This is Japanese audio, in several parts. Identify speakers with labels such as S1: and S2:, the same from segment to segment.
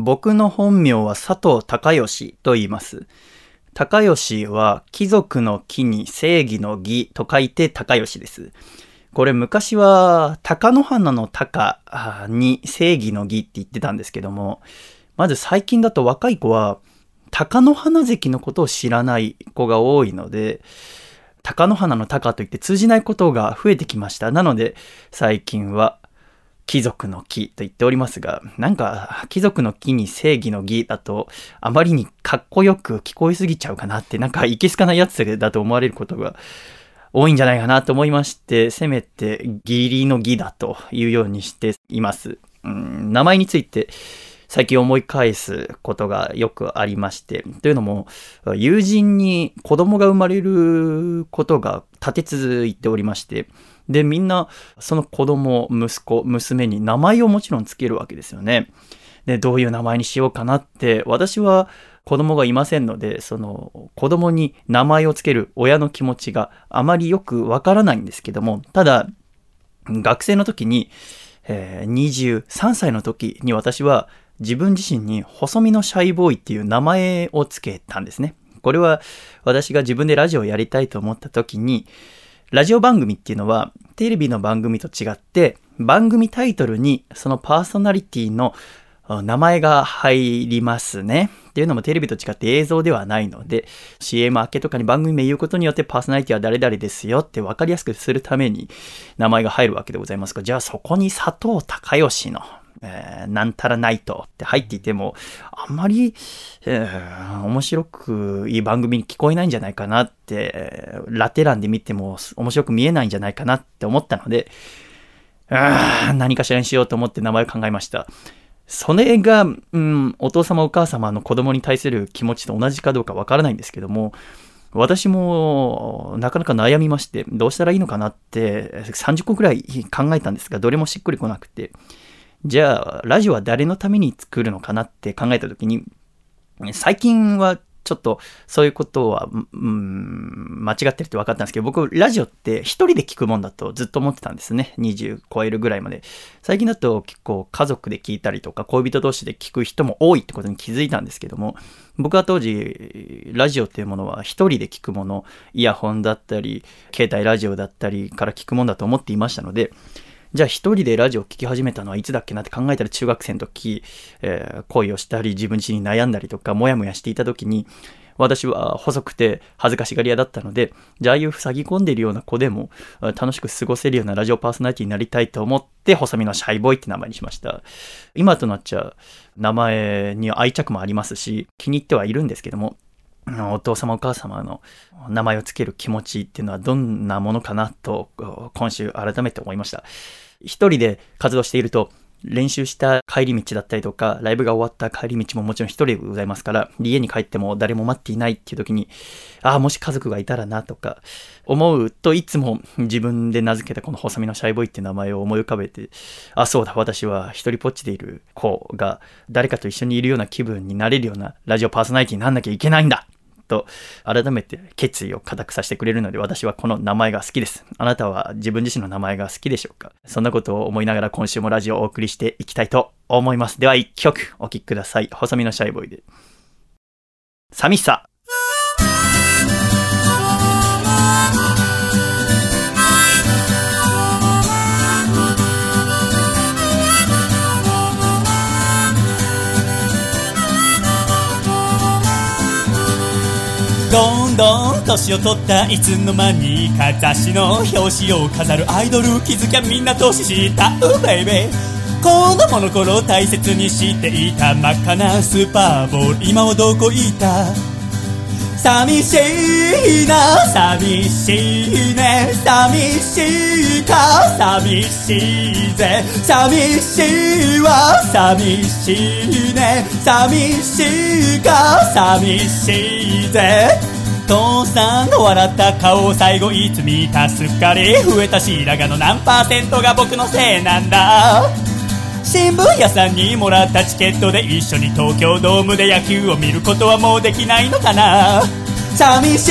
S1: 僕の本名は佐藤孝義と言います。孝義は貴族の木に正義の義と書いて孝義です。これ昔は貴乃花の貴に正義の義って言ってたんですけども、まず最近だと若い子は貴乃花関のことを知らない子が多いので、貴乃花の貴と言って通じないことが増えてきました。なので最近は貴族の木と言っておりますが、なんか貴族の木に正義の義だとあまりにかっこよく聞こえすぎちゃうかなって、なんかいけすかないやつだと思われることが多いんじゃないかなと思いまして、せめて義理の義だというようにしています。うん、名前について最近思い返すことがよくありまして、というのも、友人に子供が生まれることが立て続いておりまして、で、みんな、その子供、息子、娘に名前をもちろんつけるわけですよね。で、どういう名前にしようかなって、私は子供がいませんので、その、子供に名前をつける親の気持ちがあまりよくわからないんですけども、ただ、学生の時に、えー23歳の時に私は自分自身に細身のシャイボーイっていう名前をつけたんですね。これは私が自分でラジオをやりたいと思った時に、ラジオ番組っていうのはテレビの番組と違って番組タイトルにそのパーソナリティの名前が入りますね。っていうのもテレビと違って映像ではないので CM 明けとかに番組名言うことによってパーソナリティは誰々ですよって分かりやすくするために名前が入るわけでございますがじゃあそこに佐藤孝義のえーなんたらナイトって入っていても、あんまり、えー面白くいい番組に聞こえないんじゃないかなって、ラテ欄で見ても面白く見えないんじゃないかなって思ったので、あ何かしらにしようと思って名前を考えました。それが、うん、お父様お母様の子供に対する気持ちと同じかどうかわからないんですけども、私もなかなか悩みまして、どうしたらいいのかなって30個くらい考えたんですが、どれもしっくりこなくて、じゃあ、ラジオは誰のために作るのかなって考えたときに、最近はちょっとそういうことは、うん、間違ってるって分かったんですけど、僕、ラジオって一人で聞くもんだとずっと思ってたんですね。20超えるぐらいまで。最近だと結構家族で聞いたりとか、恋人同士で聞く人も多いってことに気づいたんですけども、僕は当時、ラジオっていうものは一人で聞くもの、イヤホンだったり、携帯ラジオだったりから聞くもんだと思っていましたので、じゃあ一人でラジオを聴き始めたのはいつだっけなって考えたら中学生の時、えー恋をしたり自分自身に悩んだりとかモヤモヤしていた時に私は細くて恥ずかしがり屋だったので、じゃああいう塞ぎ込んでいるような子でも楽しく過ごせるようなラジオパーソナリティになりたいと思って細身のシャイボーイって名前にしました。今となっちゃ名前に愛着もありますし気に入ってはいるんですけども、お父様お母様の名前をつける気持ちっていうのはどんなものかなと今週改めて思いました。一人で活動していると練習した帰り道だったりとか、ライブが終わった帰り道ももちろん一人でございますから、家に帰っても誰も待っていないっていう時に、ああ、もし家族がいたらなとか、思うといつも自分で名付けたこの細身のシャイボーイって名前を思い浮かべて、あ、そうだ、私は一人ぽっちでいる子が誰かと一緒にいるような気分になれるようなラジオパーソナリティになんなきゃいけないんだと改めて決意を固くさせてくれるので私はこの名前が好きです。あなたは自分自身の名前が好きでしょうか？そんなことを思いながら今週もラジオをお送りしていきたいと思います。では一曲お聴きください。細身のシャイボーイで。寂しさ。
S2: どんどん年を取ったいつの間にか雑誌の表紙を飾るアイドル気づきゃみんな年下うベイベー子供の頃大切にしていた真っ赤なスーパーボール。今はどこいた？寂しいな寂しいね寂しいか寂しいぜ寂しいわ寂しいね寂しいか寂しいぜ。父さんの笑った顔最後いつ見たすっかり増えた白髪の何パーセントが僕のせいなんだ。新聞屋さんにもらったチケットで一緒に東京ドームで野球を見ることはもうできないのかな？寂し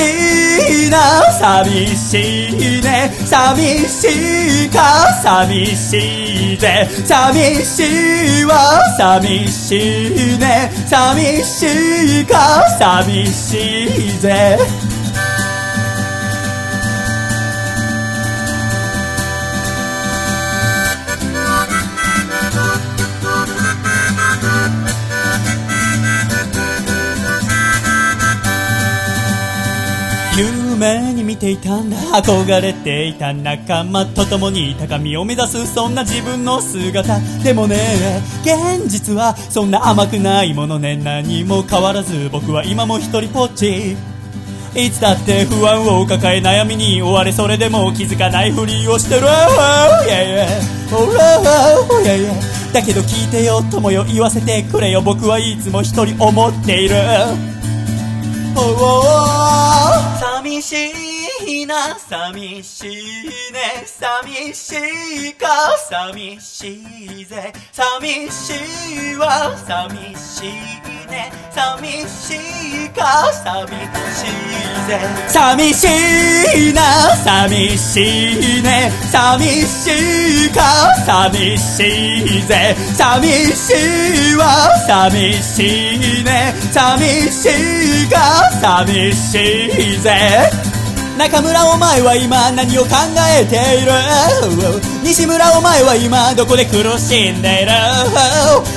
S2: いな寂しいね。寂しいか？寂しいぜ。寂しいわ。寂しいね。寂しいか？寂しいぜ。夢に見ていたんだ憧れていた仲間と共に高みを目指すそんな自分の姿。でもね現実はそんな甘くないものね。何も変わらず僕は今も一人ぽっち。いつだって不安を抱え悩みに追われそれでも気づかないふりをしてる。だけど聞いてよ友よ言わせてくれよ。僕はいつも一人思っている。寂しい。いな寂しいね。寂しいか？寂しいぜ。寂しいわ。寂しいね。寂しいか？寂しいぜ。寂しいな。寂しいね。寂しいか？寂しいぜ。寂しいわ。寂しいね。寂しいか？寂しいぜ。中村お前は今何を考えている？西村お前は今どこで苦しんでいる？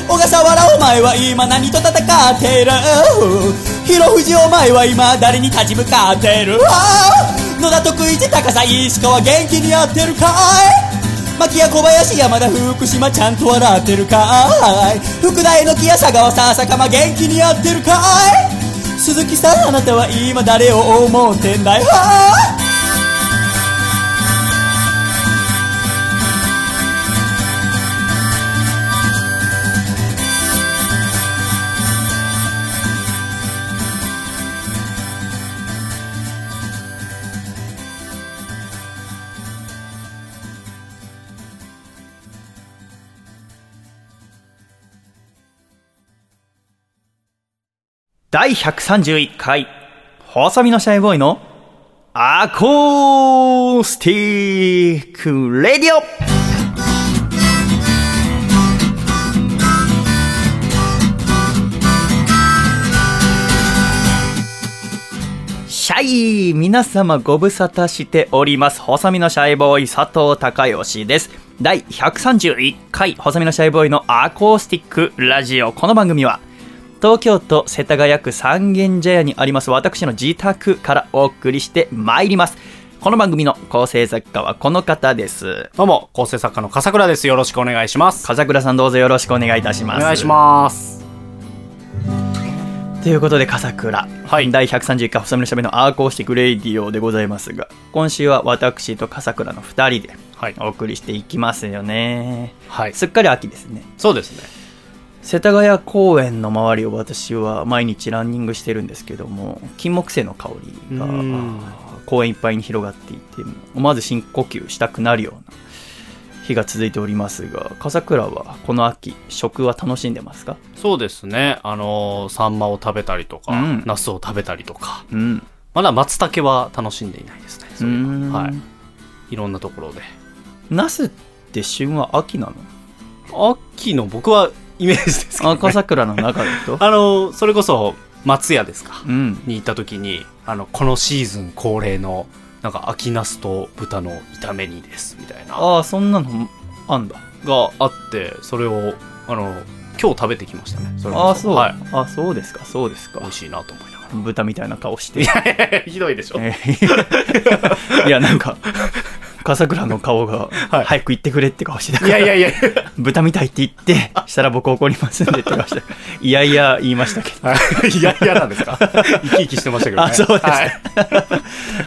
S2: 小笠原お前は今何と戦っている？広藤お前は今誰に立ち向かっている？野田徳一高さ石川元気にやってるかい？牧谷小林山田福島ちゃんと笑ってるかい？福大の木屋佐川さ坂間元気にやってるかい？鈴木さんあなたは今誰を思うてんだよ
S1: 第131回、細身のシャイボーイのアコースティックレディオシャイ皆様ご無沙汰しております。細身のシャイボーイ佐藤孝義です。第131回、細身のシャイボーイのアコースティックラジオ。この番組は、東京都世田谷区三軒茶屋にあります私の自宅からお送りしてまいります。この番組の構成作家はこの方です。
S3: どうも、構成作家の笠倉です。よろしくお願いします。
S1: 笠倉さんどうぞよろしくお願いいたします。
S3: 願いします。
S1: ということで、笠倉。
S3: はい
S1: 第131回細身のシャイボーイのアーコースティックレイディオでございますが、今週は私と笠倉の2人で
S3: はい。
S1: お送りしていきますよね。
S3: はい。
S1: すっかり秋ですね。
S3: そうですね。
S1: 世田谷公園の周りを私は毎日ランニングしてるんですけども金木犀の香りが
S3: うん
S1: 公園いっぱいに広がっていて思わず深呼吸したくなるような日が続いておりますが笠倉はこの秋食は楽しんでますか？
S3: そうですね。あのーサンマを食べたりとか、
S1: うん
S3: ナスを食べたりとか、
S1: うん
S3: まだ松茸は楽しんでいないですね。そうれは
S1: ん
S3: はい。いろんなところで。
S1: ナスって旬は秋な
S3: 秋の僕はイメージですけど、ね。
S1: 笠倉の中だと？
S3: あのーそれこそ、松屋ですか？
S1: うん。
S3: に行った時に、あの、このシーズン恒例の、なんか秋ナスと豚の炒め煮です、みたいな。
S1: ああそんなのあんだ。
S3: があってそれをあの今日食べてきましたね。それこ
S1: ああそう、
S3: はい。
S1: あそうですかそうですか。
S3: 美味しいなと思いなが
S1: 豚みたいな顔して。
S3: らひどいでしょ。
S1: えー。いや、なんか、笠倉の顔が、
S3: はい。
S1: 早く行ってくれって顔してたから、
S3: いやいやいや。
S1: 豚みたいって言って、したら僕怒りますんでって顔して、いやいや言いましたけど。
S3: はいいやいやなんですか？生き生きしてましたけどね。
S1: あそうです。か
S3: はい。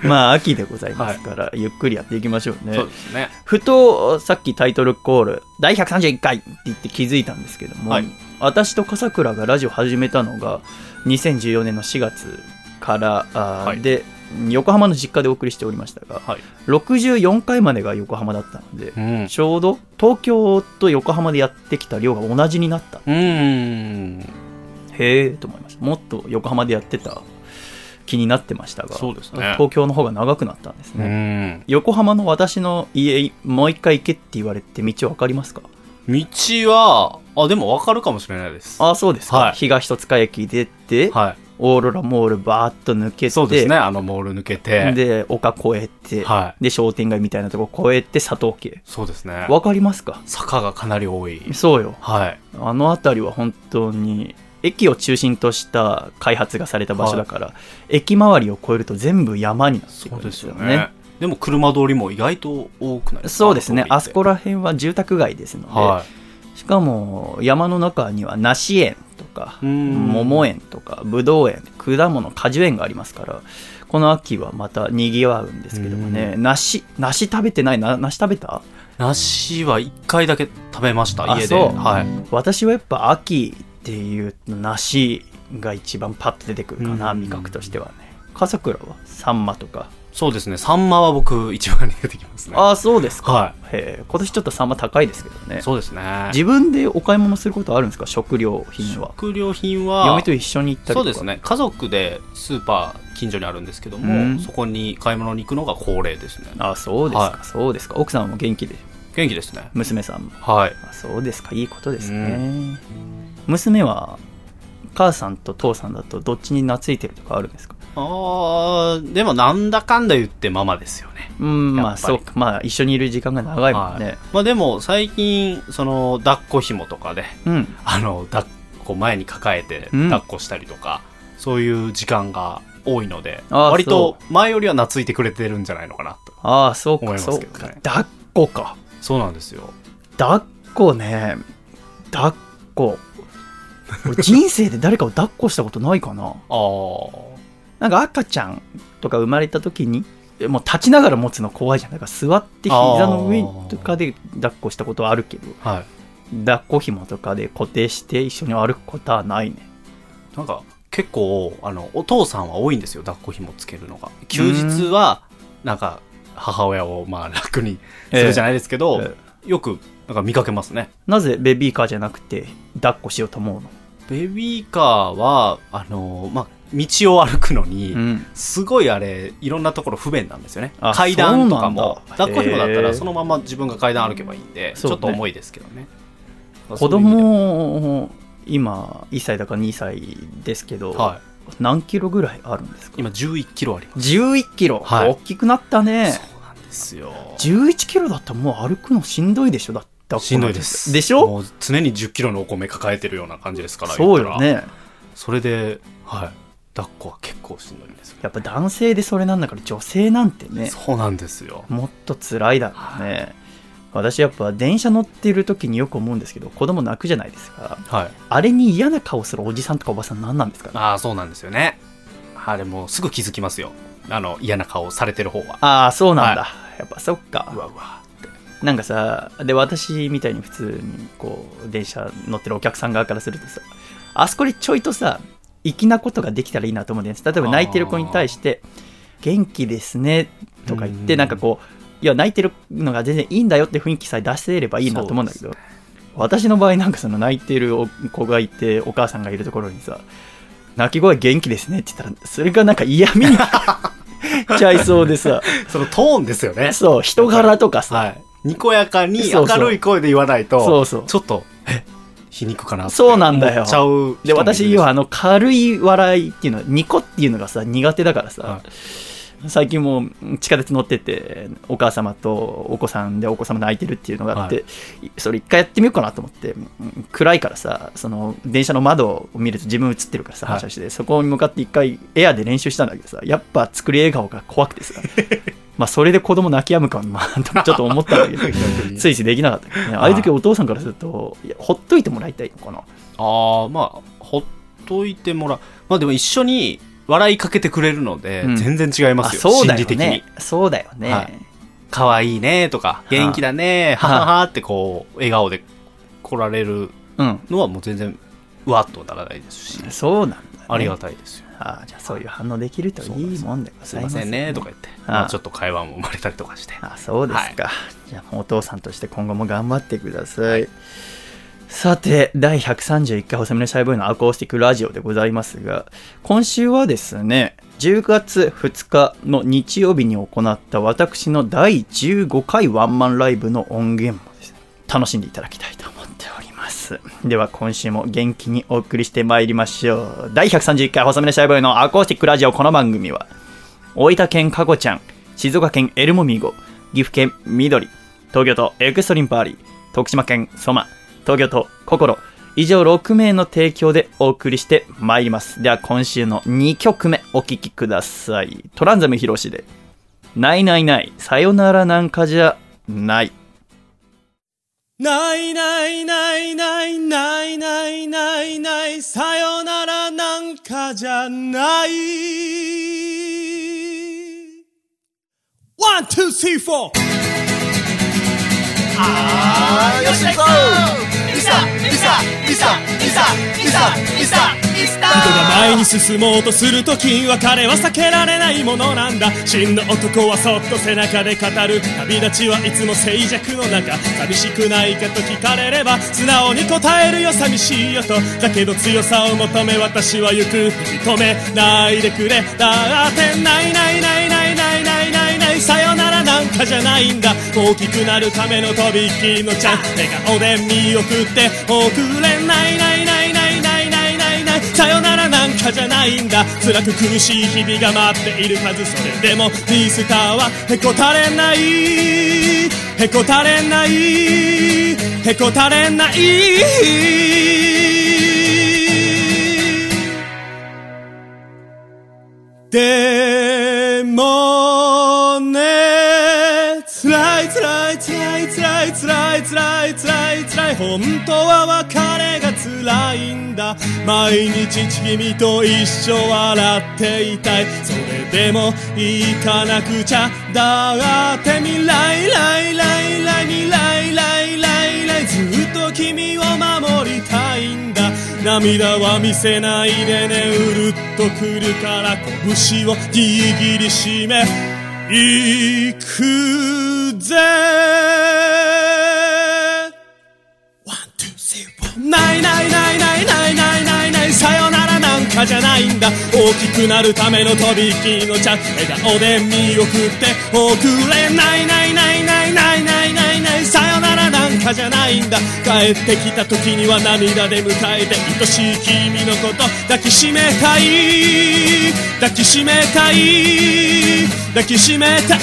S1: まあ、秋でございますから、ゆっくりやっていきましょうね。
S3: そう。ですね。
S1: ふと、さっきタイトルコール、第131回って言って気づいたんですけども、
S3: はい。
S1: 私と笠倉がラジオ始めたのが、2014年の4月から、あー
S3: はい。
S1: で、横浜の実家でお送りしておりましたが、
S3: はい
S1: 64回までが横浜だったので、
S3: うん
S1: ちょうど東京と横浜でやってきた量が同じになった。
S3: うーん
S1: へえと思いました。もっと横浜でやってた気になってましたが、
S3: ね
S1: 東京の方が長くなったんです
S3: う
S1: ね。
S3: ん。
S1: 横浜の私の家、もう一回行けって言われて道わかりますか？
S3: 道は、あ、でもわかるかもしれないです。
S1: ああ、そうですか。
S3: はい
S1: 東戸塚駅出て、
S3: はい。
S1: オーロラモールバーッと抜けて、
S3: そうですね。あのモール抜けて。
S1: で、丘越えて、
S3: は
S1: で、商店街みたいなとこ越えて佐藤家。
S3: そうですね。
S1: わかりますか？
S3: 坂がかなり多い。
S1: そうよ。
S3: はい。
S1: あの辺りは本当に、駅を中心とした開発がされた場所だから、駅周りを越えると全部山になってく
S3: そうで
S1: るんですすよ
S3: よね
S1: ね。。
S3: でも車通りも意外と多くない
S1: そうですね。あそこ
S3: ら。
S1: ら辺は住宅街ですので、
S3: は
S1: しかも山の中には梨園とか桃園とかぶどう園果物果樹園がありますからこの秋はまたにぎわうんですけどもね。梨梨食べてない？な梨食べた？
S3: 梨は一回だけ食べました、家で。はい。
S1: 私はやっぱ秋っていう梨が一番パッと出てくるかな
S3: うん。
S1: 味覚としてはね。笠倉は？サンマとか
S3: そうですね。サンマは僕一番に出てきますね。
S1: ああそうですか、
S3: は
S1: へえ今年ちょっとサンマ高いですけどね。
S3: そうですね。
S1: 自分でお買い物することあるんですか？食料品は。
S3: 食料品は、
S1: 嫁と一緒に行ったり
S3: そうですね。家族でスーパー近所にあるんですけども、
S1: うん。
S3: そこに買い物に行くのが恒例ですね。
S1: あそうですか、
S3: は
S1: そうですか。奥さんも元気で？
S3: 元気ですね。
S1: 娘さんも。
S3: はい。
S1: あそうですか。いいことです
S3: う
S1: ね娘は母さんと父さんだとどっちに懐いてるとかあるんですか？
S3: あーでもなんだかんだ言ってママですよね。
S1: うんまあそうか。まあ一緒にいる時間が長いもんね、
S3: はい。まあでも最近、その、抱っこ紐とかで、
S1: うん。
S3: あの、抱っこ前に抱えて
S1: うん。
S3: 抱っこしたりとか、そういう時間が多いので、割と前よりは懐いてくれてるんじゃないのかなと。
S1: ああそう
S3: 思いますけどね。
S1: か抱っこか。
S3: そうなんですよ。
S1: 抱っこね。抱っこ。俺人生で誰かを抱っこしたことないかな。
S3: ああ。
S1: なんか赤ちゃんとか生まれた時にえもう立ちながら持つの怖いじゃんだから座って膝の上とかで抱っこしたことはあるけど
S3: はい。
S1: 抱っこ紐とかで固定して一緒に歩くことはないね
S3: なんか、結構、あの、お父さんは多いんですよ、抱っこ紐つけるのが。休日は、なんか、母親を、まあ、楽にするじゃないですけど、
S1: え
S3: よく、なんか見かけますね。
S1: なぜベビーカーじゃなくて抱っこしようと思うの？
S3: ベビーカーは、あの、まあ、道を歩くのに、
S1: うん
S3: すごいあれ、いろんんなところ不便なんですよね
S1: あ。
S3: 階段とかも抱っこ紐だったらそのまま自分が階段歩けばいいんで、
S1: ね
S3: ょっと重いですけどね。
S1: 子供今1歳だか2歳ですけど、
S3: は
S1: 何キロぐらいあるんですか？
S3: い。今11キロあります。
S1: 11キロ、
S3: はい
S1: 大きくなったね
S3: そうなんですよ。
S1: 11キロだったらもう歩くのしんどいでしょ？だって
S3: しんどいです。
S1: でしょ？
S3: もう常に10キロのお米抱えてるような感じですから。
S1: そう。よね
S3: それで、はい。抱っこは結構しんどいんですよ。
S1: やっぱ男性でそれなんだから女性なんてね
S3: そうなんですよ。
S1: もっと辛いだろうね私やっぱ電車乗ってる時によく思うんですけど子供泣くじゃないですか
S3: はい。
S1: あれに嫌な顔するおじさんとかおばさん何なんですかね？
S3: ああ、そうなんですよね。あれもうすぐ気づきますよ。あの、嫌な顔されてる方は。
S1: ああそうなんだ、
S3: は
S1: やっぱそっか
S3: うわうわ。
S1: なんかさで私みたいに普通にこう電車乗ってるお客さん側からするとさあそこでちょいとさ粋なことができたらいいなと思うんです。例えば泣いてる子に対して「元気ですね」とか言って
S3: うん。
S1: なんかこういや泣いてるのが全然いいんだよって雰囲気さえ出せればいいなと思うんだけど、私の場合なんかその泣いてる子がいてお母さんがいるところにさ「泣き声元気ですね」って言ったらそれがなんか嫌味に ちゃいそうでさ。
S3: そのトーンですよね。
S1: そう人柄とかさ、
S3: はい。にこやかに明るい声で言わないと、
S1: そうそう。
S3: ちょっと、え、皮肉かな
S1: そうなんだよ。で私はあの軽い笑いっていうのニコっていうのがさ苦手だからさ、
S3: は
S1: 最近も地下鉄乗っててお母様とお子さんでお子様泣いてるっていうのがあって、それ一回やってみようかなと思ってうん暗いからさその電車の窓を見ると自分映ってるからさ
S3: はい。
S1: 反射して、そこに向かって一回エアで練習したんだけどさやっぱ作り笑顔が怖くてさ まあそれで子供泣き止むかなと ちょっと思ったんだけどついついできなかったけどね。ああいう時お父さんからするとほっといてもらいたいのかな。
S3: ああ、まあ、ほっといてもらう。まあでも一緒に笑いかけてくれるので、
S1: うん。
S3: 全然違いますよ。
S1: あそう
S3: 心理的に。
S1: ね。そうだよね、
S3: はい。可愛いねとか、元気だね、はははってこう、笑顔で来られる
S1: うん。
S3: のはもう全然、うわっとならないですし、
S1: そうなんだ、ね、
S3: ありがたいですよ。
S1: ああじゃあそういう反応できるといいもんでご
S3: す
S1: ざい
S3: いませんねとか言って、
S1: あ
S3: まあちょっと会話も生まれたりとかして。
S1: あそうですか、じゃあお父さんとして今後も頑張ってください、さて第131回細身のシャイボーイのアコースティックラジオでございますが今週はですね10月2日の日曜日に行った私の第15回ワンマンライブの音源もですね、楽しんでいただきたいと思っております。では今週も元気にお送りしてまいりましょう。第131回細身のシャイボーイのアコースティックラジオこの番組は、大分県かこちゃん、静岡県エルモミゴ、岐阜県緑、東京都エクストリンパーリー、徳島県ソマ、東京都心、以上6名の提供でお送りしてまいります。では今週の2曲目お聴きください。トランザムヒロシで、ないないない、さよならなんかじゃない。
S4: ないないないないないないないないさよならなんかじゃない One, two, three, four、あーよし行こう人が前に進もうとするときは別れは避けられないものなんだ。真の男はそっと背中で語る旅立ちはいつも静寂の中。寂しくないかと聞かれれば素直に答えるよ寂しいよとだけど強さを求め私は行く。認めないでくれ。だってないないないない。さよならなんかじゃないんだ。大きくなるためのとびっきりのちゃん笑顔で見送っておくれないないないないないないないないさよならなんかじゃないんだ。辛く苦しい日々が待っているはず。それでもミスターはへこたれない。へこたれない。へこたれない。でも辛い辛い辛い辛い辛い。辛い本当は別れが辛いんだ。毎日君と一緒笑っていたい。それでも行かなくちゃだって未来来来来未来来来来ずっと君を守りたいんだ涙は見せないでねうるっとくるから拳を握りしめ行くぜ。 One, two, three、ないないないないないないないない。さよならなんかじゃないんだ。大きくなるためのとびきりのチャンス笑顔で見送っておくれ。ないないないないない。かじゃないんだ。帰ってきた時には涙で迎えて。愛しい君のこと抱きしめたい。抱きしめたい。抱きしめたい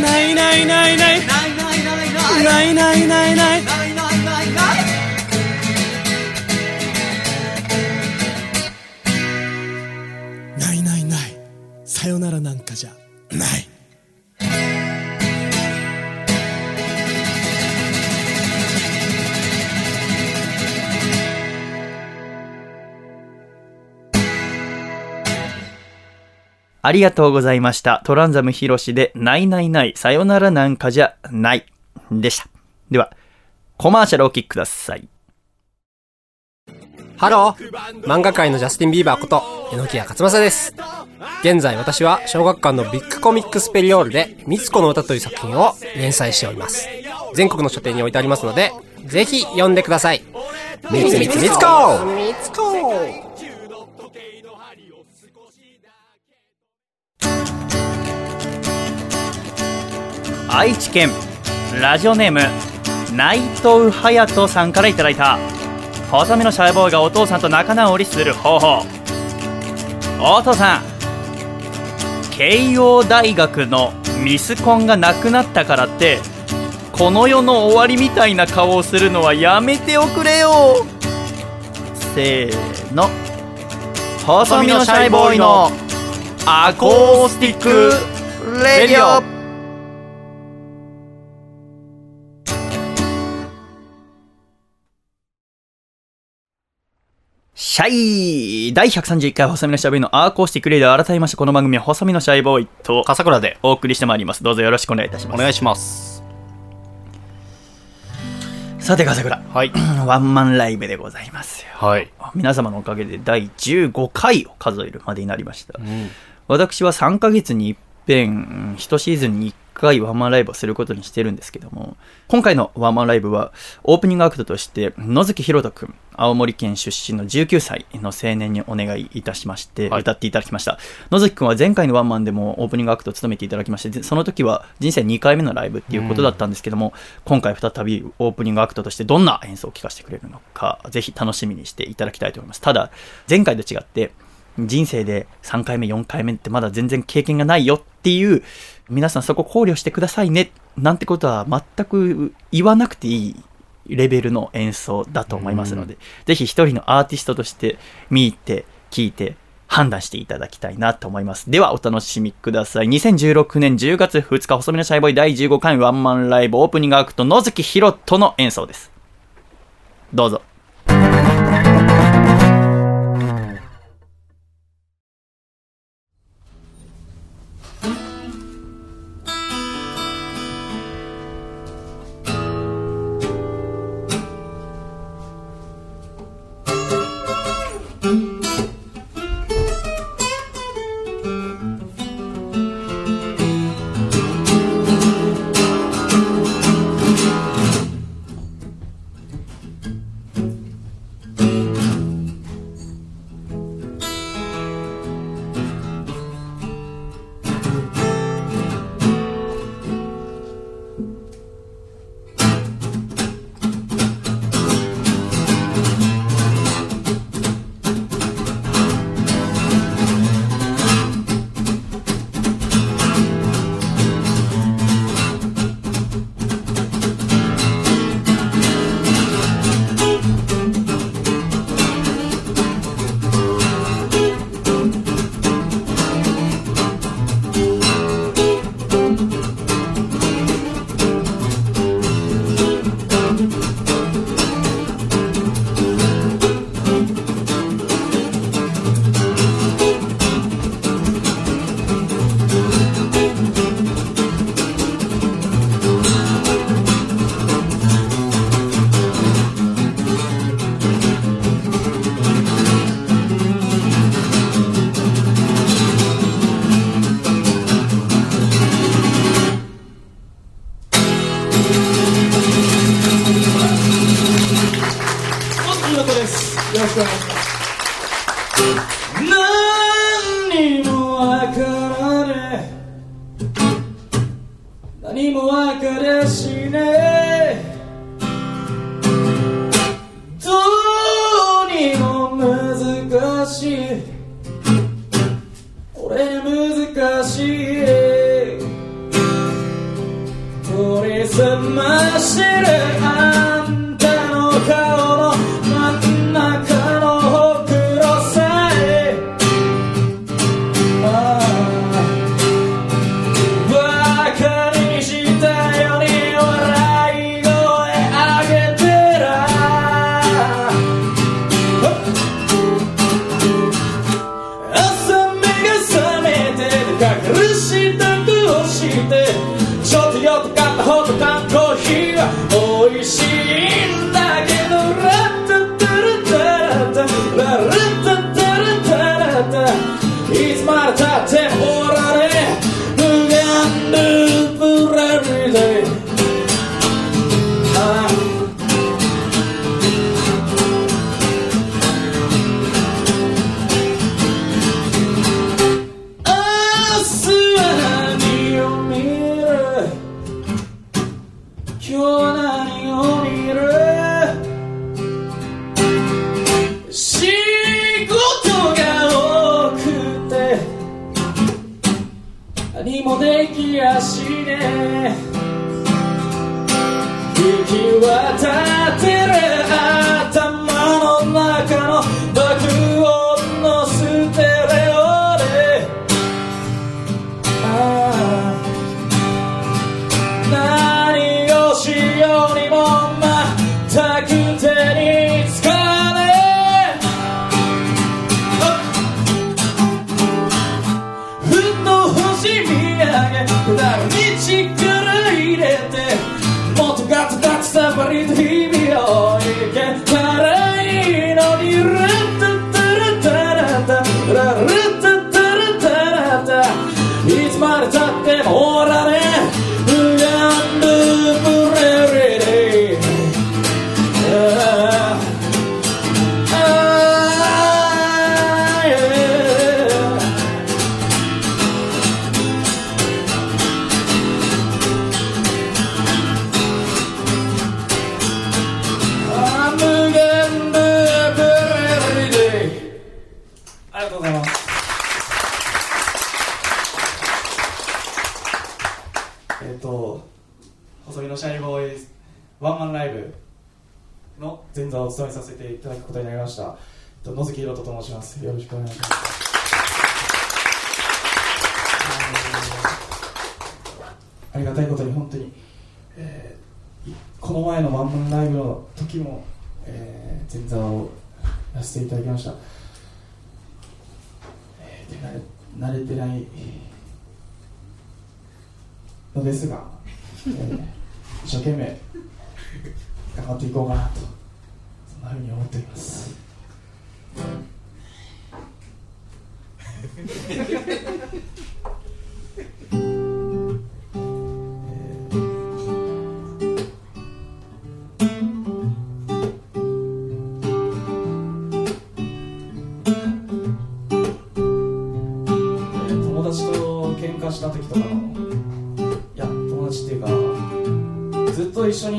S4: ない。ないないないない。ないないない。ないないない。さよならなんかじゃ。ない。
S1: ありがとうございました。トランザムヒロシで、ないないない、さよならなんかじゃない、でした。では、コマーシャルをお聞きください。
S5: ハロー漫画界のジャスティン・ビーバーこと、榎谷勝正です。現在私は小学館のビッグコミックスペリオールで、みつこの歌という作品を連載しております。全国の書店に置いてありますので、ぜひ読んでください。みつみつみつこみつこ
S1: 愛知県ラジオネーム内藤隼人さんからいただいた。細身のシャイボーイがお父さんと仲直りする方法。お父さん慶応大学のミスコンがなくなったからってこの世の終わりみたいな顔をするのはやめておくれよ。せーの。細身のシャイボーイのアコースティックレディオ。シャイ第131回細身のシャイの Acoustic Radio 改めましてこの番組は細身のシャイボーイと
S3: 笠倉で。
S1: お送りしてまいります。どうぞよろしくお願いいたします。
S3: お願いします。
S1: さて笠倉。
S3: はい。
S1: ワンマンライブでございますよ。
S3: はい、
S1: 皆様のおかげで第15回を数えるまでになりました。
S3: うん、
S1: 私は3ヶ月に一遍、1シーズンに1回ワンマンライブをすることにしてるんですけども、今回のワンマンライブは、オープニングアクトとして、野月ひろとくん、青森県出身の19歳の青年にお願いいたしまして、
S3: はい
S1: 歌っていただきました。野月くんは前回のワンマンでもオープニングアクトを務めていただきまして、その時は人生2回目のライブっていうことだったんですけども、今回再びオープニングアクトとしてどんな演奏を聴かせてくれるのか、ぜひ楽しみにしていただきたいと思います。ただ、前回と違って、人生で3回目、4回目ってまだ全然経験がないよっていう、皆さんそこ考慮してくださいね、なんてことは全く言わなくていいレベルの演奏だと思いますので、ぜひ一人のアーティストとして見入って、聞いて、判断していただきたいなと思います。では、お楽しみください。2016年10月2日、細身のシャイボーイ第15回ワンマンライブオープニングアクト、野月ひろとの演奏です。どうぞ。
S6: 何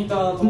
S6: と一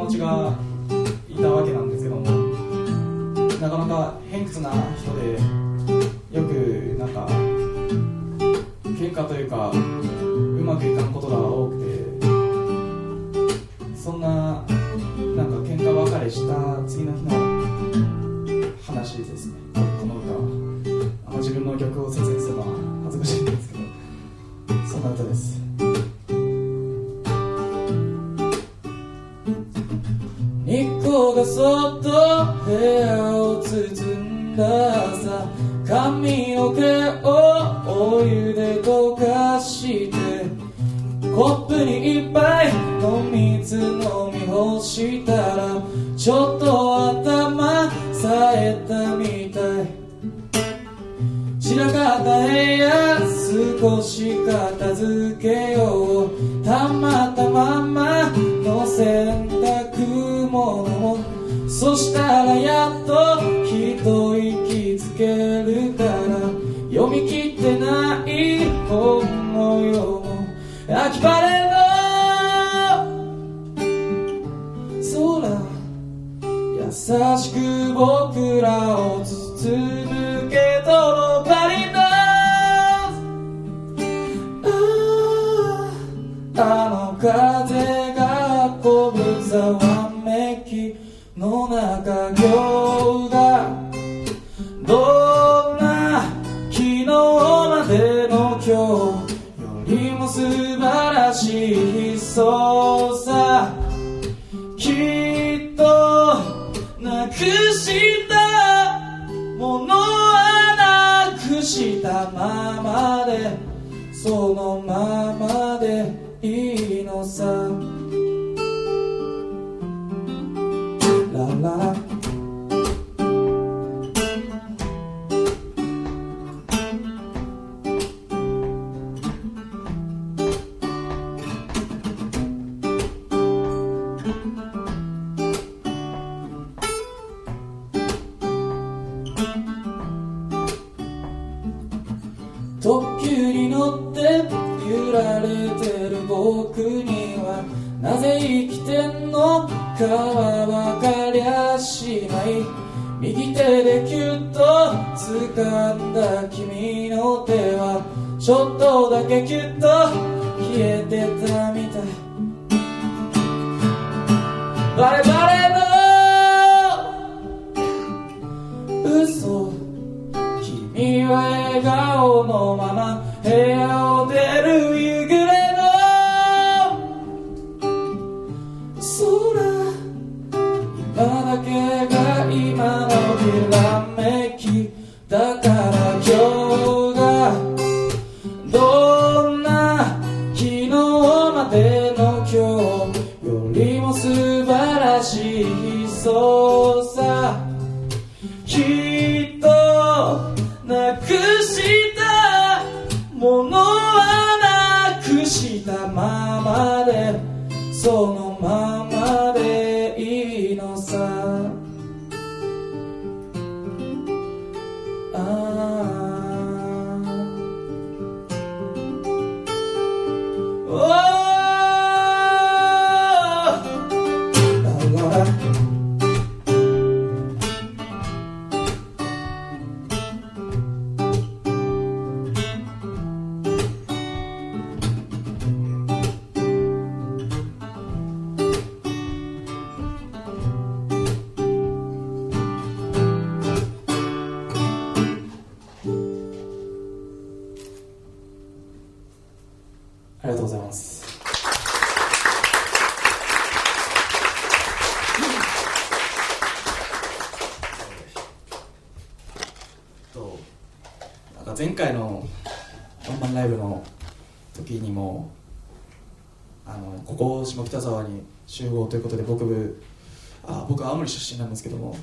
S6: 出身なんですけども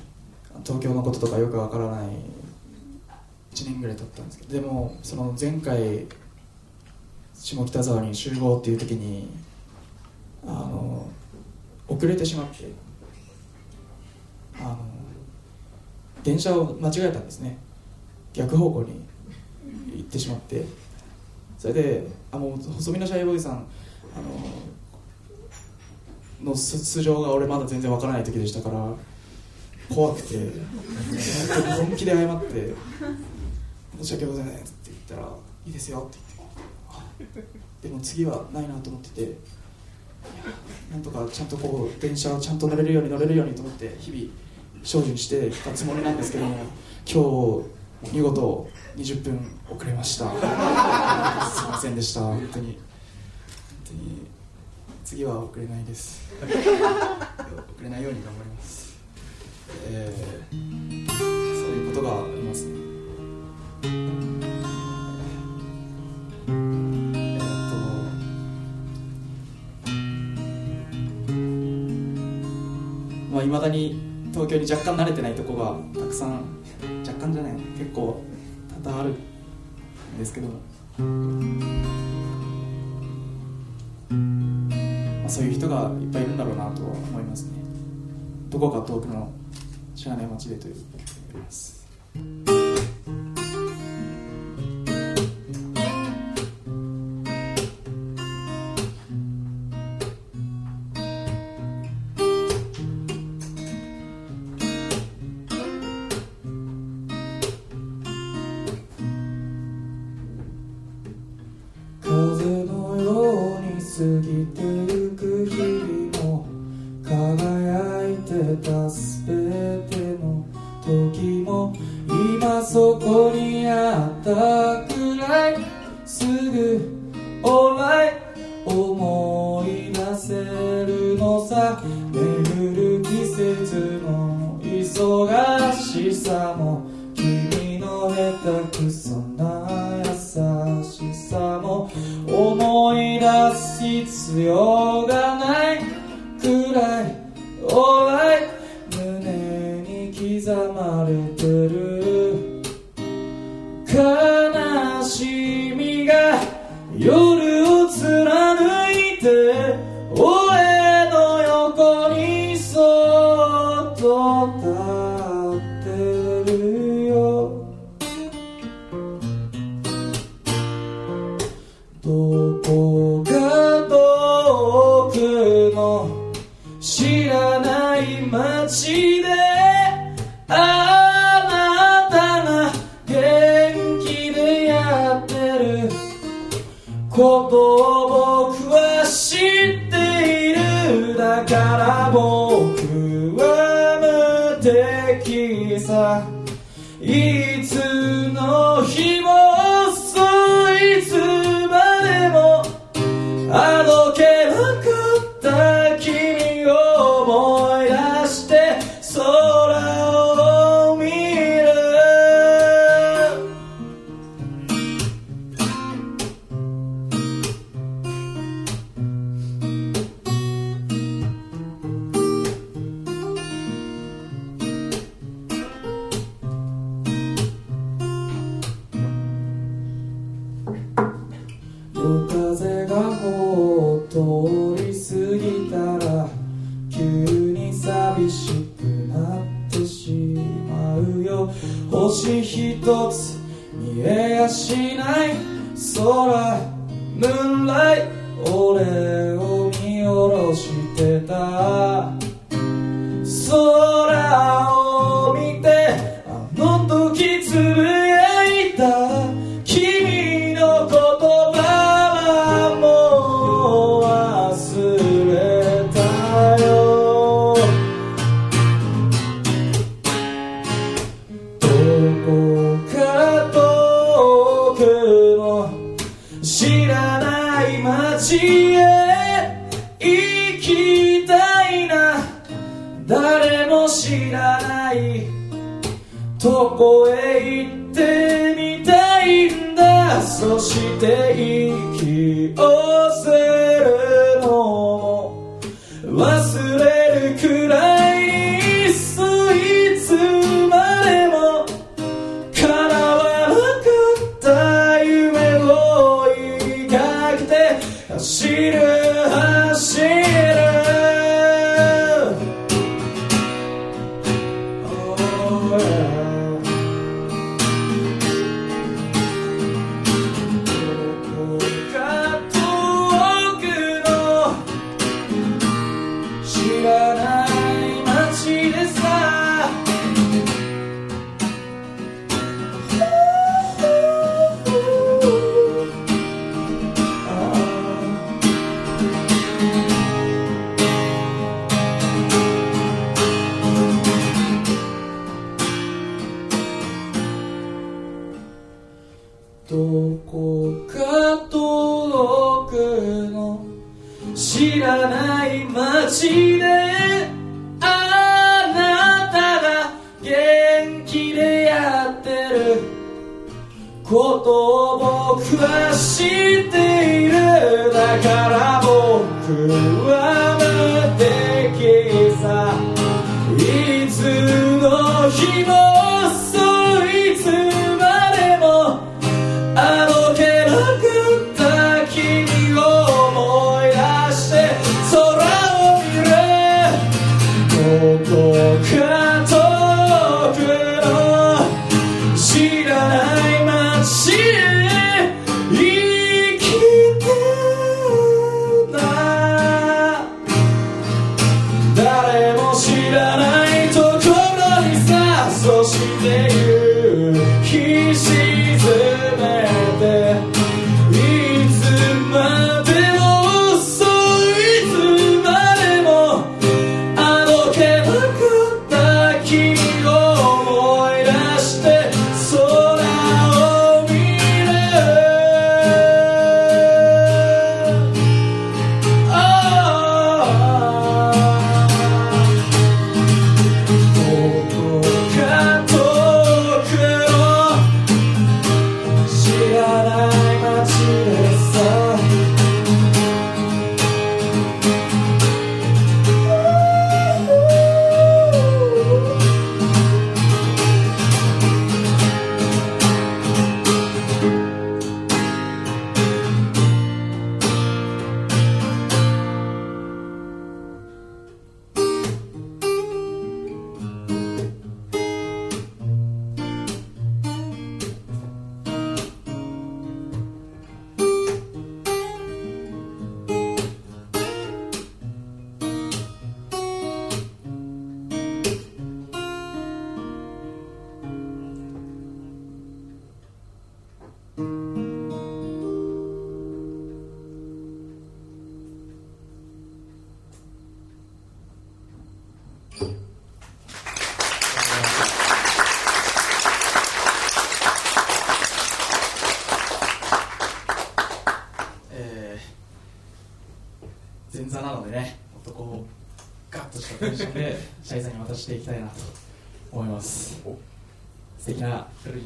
S6: 東京のこととかよくわからない1年ぐらい経ったんですけどでもその前回下北沢に集合っていう時にあの遅れてしまってあの電車を間違えたんですね。逆方向に行ってしまって。それであもう細身のシャイボーイさんあのの素素性が俺まだ全然わからない時でしたから怖くて本気で謝って「申し訳ございません」って言ったら「いいですよ」って言ってでも次はないなと思っててなんとかちゃんとこう電車をちゃんと乗れるように乗れるようにと思って日々精進してきたつもりなんですけども今日見事20分遅れました。すいませんでした。本当に本当に。次は遅れないです。遅れないように頑張ります。えーそういうことがありますね。えーっとまあいまだに東京に若干慣れてないとこがたくさん若干じゃない結構多々あるんですけども、まあ、そういう人がいっぱいいるんだろうなとは思いますね。どこか遠くの知らない街でという曲になります。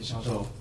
S6: な夜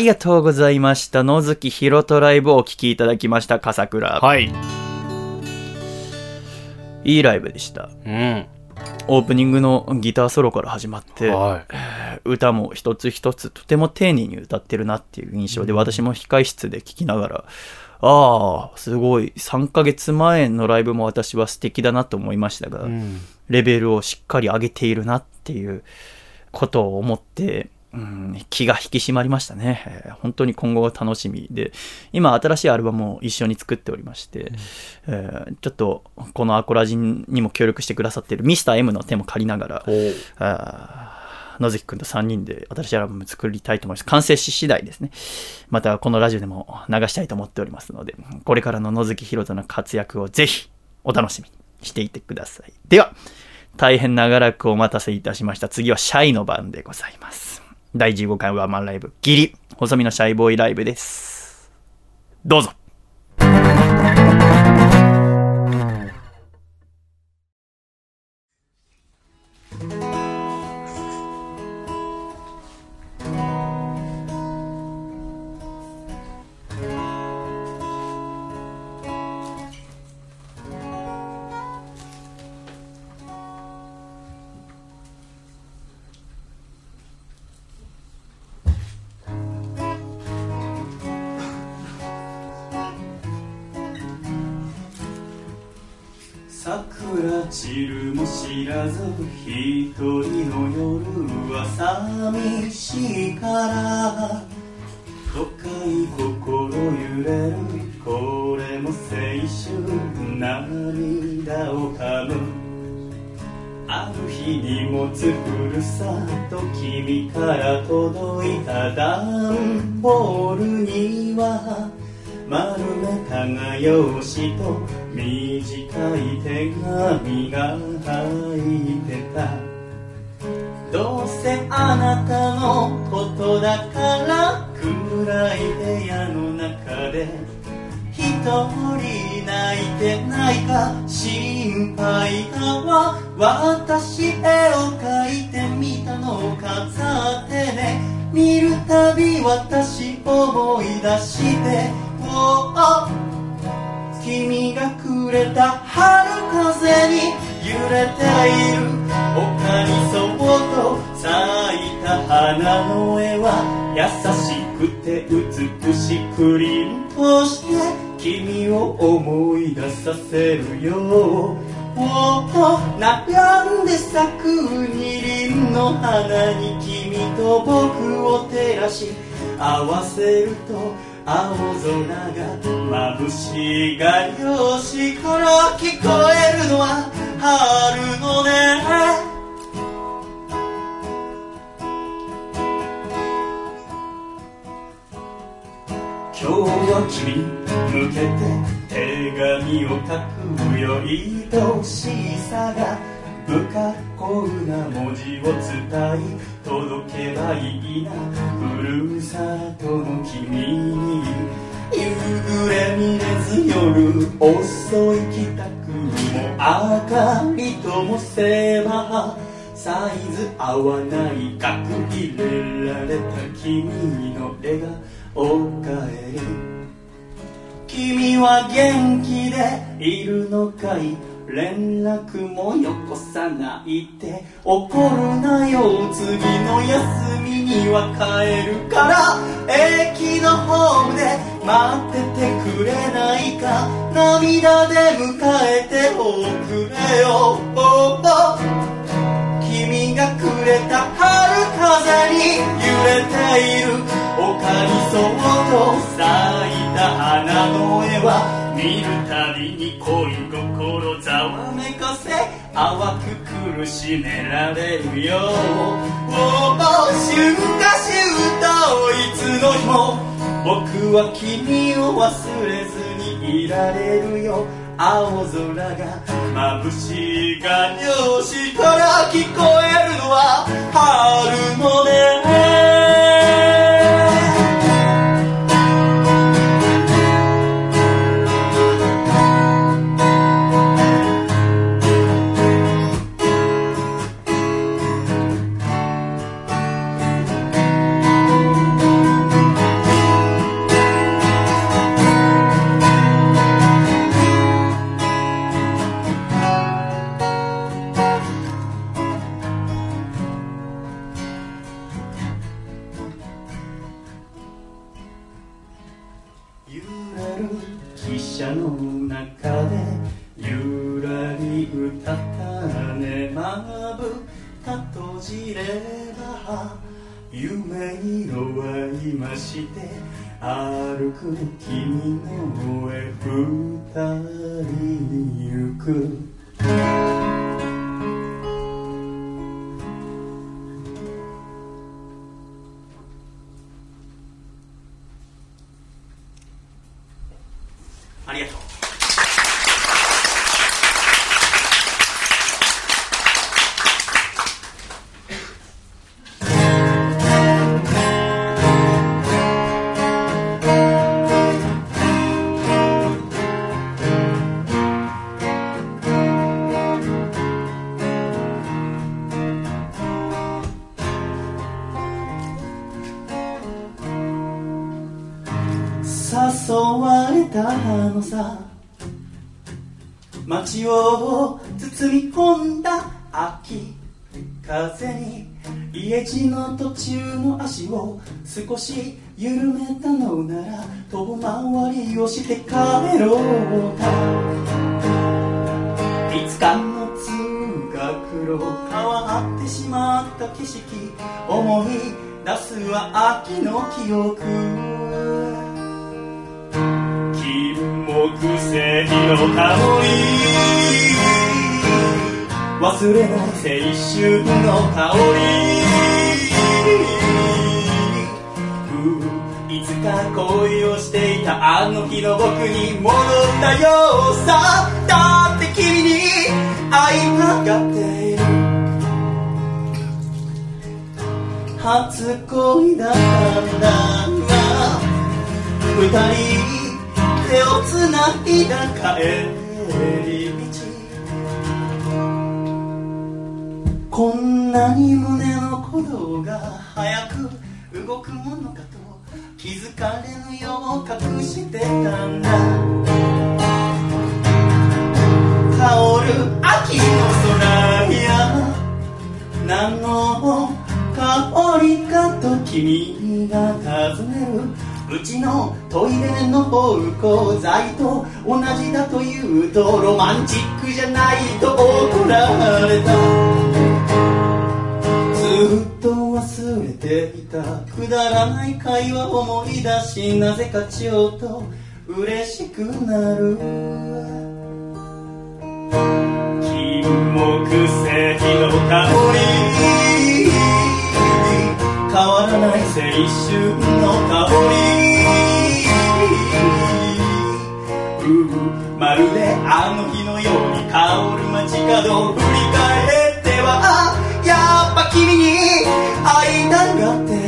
S6: りがとう
S7: ございました。野月
S1: ひろとライブをお聴きいただきました、笠倉。
S3: はい。
S1: いいライブでした。
S3: うん。
S1: オープニングのギターソロから始まって、
S3: はい。
S1: 歌も一つ一つとても丁寧に歌ってるなっていう印象で、私も控室で聴きながら、ああ、すごい、3ヶ月前のライブも私は素敵だなと思いましたが、
S3: うん。
S1: レベルをしっかり上げているなっていうことを思って、うん、気が引き締まりましたね、えー本当に今後が楽しみで、今新しいアルバムを一緒に作っておりまして、えーちょっとこのアコラジンにも協力してくださっているミスター m の手も借りながら、野月くんと3人で新しいアルバム作りたいと思います。完成し次第ですね。またこのラジオでも流したいと思っておりますので、これからの野月ひろとの活躍をぜひお楽しみにしていてください。では、大変長らくお待たせいたしました。次はシャイの番でございます。第15回ワンマンライブ、ギリ、細身のシャイボーイライブです。どうぞ。
S2: と君から届いた段ボールには丸めた画用紙と短い手紙が入ってた。どうせあなたのことだから暗い部屋の中で一人泣いてないか心配だわ私絵を描いてみたのを飾ってね見るたび私思い出してお君がくれた春風に揺れている。丘にそっと咲いた花の絵は優しくて美しく凛として君を思い出させるよ。悩んで咲く二輪の花に君と僕を照らし合わせると青空が眩しがよしから聞こえるのは春のね。今日は君に向けて手紙を書くよ愛しさが不格好な文字を伝い届けばいいなふるさとの君に。夕暮れ見れず夜遅い帰宅にも明かりともせばサイズ合わない額入れられた君の笑顔帰り。君は元気でいるのかい？連絡もよこさないで。怒るなよ次の休みには帰るから。駅のホームで待っててくれないか？涙で迎えておくれよ。君がくれた春風に揺れている丘にそっと咲いた花の絵は見るたびに恋心ざわめかせ淡く苦しめられるよ。春夏秋冬いつの日も僕は君を忘れずにいられるよ。青空が眩しいがよしから聞こえるのは春のねして歩く君の上二人行く。込んだ秋風に家路の途中の足を少し緩めたのなら遠回りをして帰ろうか。ろ変わってしまった景色思い出すは秋の記憶。金木犀の香り。忘れない青春の香りいつか恋をしていたあの日の僕に戻ったようさだって君に会いたがっている。初恋だったんだが二人手をつないだ帰り道。こんなに胸の鼓動が早く動くものかと気づかれぬよう隠してたんだ。香る秋の空や何の香りかと君が尋ねる。うちのトイレの芳香剤と同じだと言うとロマンチックじゃないと怒られた。ずっと忘れていた。くだらない会話思い出しなぜかちょっと嬉しくなる。金木犀の香り。変わらない青春の香り。まるであの日のように香る街角を振り返ってはやっぱ君に会いたがって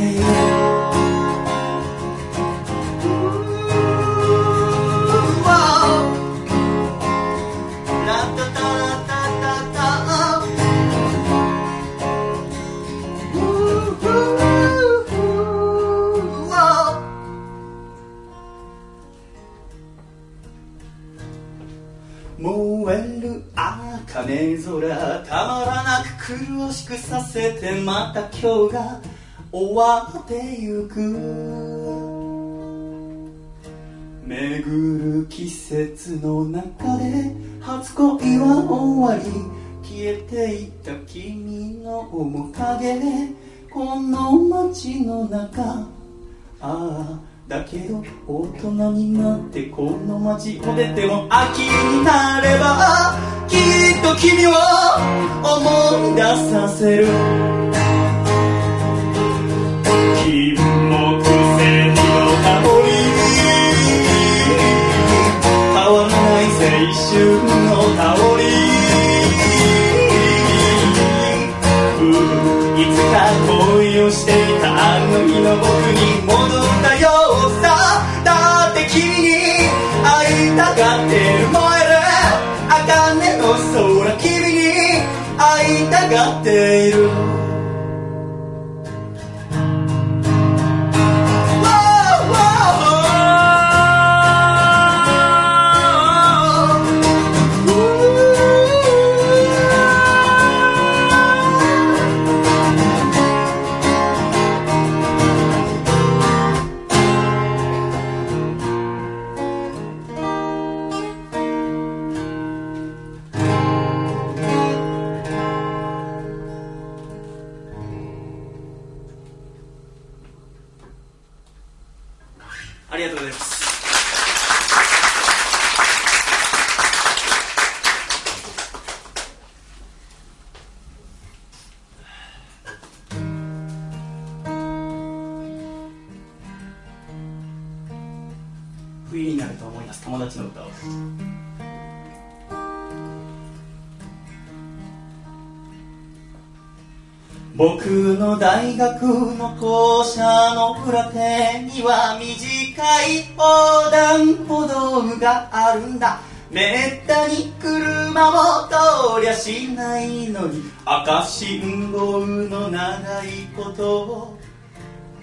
S2: 茜空たまらなく苦しくさせてまた今日が終わってゆく。巡る季節の中で初恋は終わり。消えていった君の面影。この街の中。ああ。だけど大人になってこの街を出ても秋になればきっと君を思い出させるた大学の校舎の裏手には短い横断歩道があるんだ。めったに車も通りゃしないのに。赤信号の長いこと。を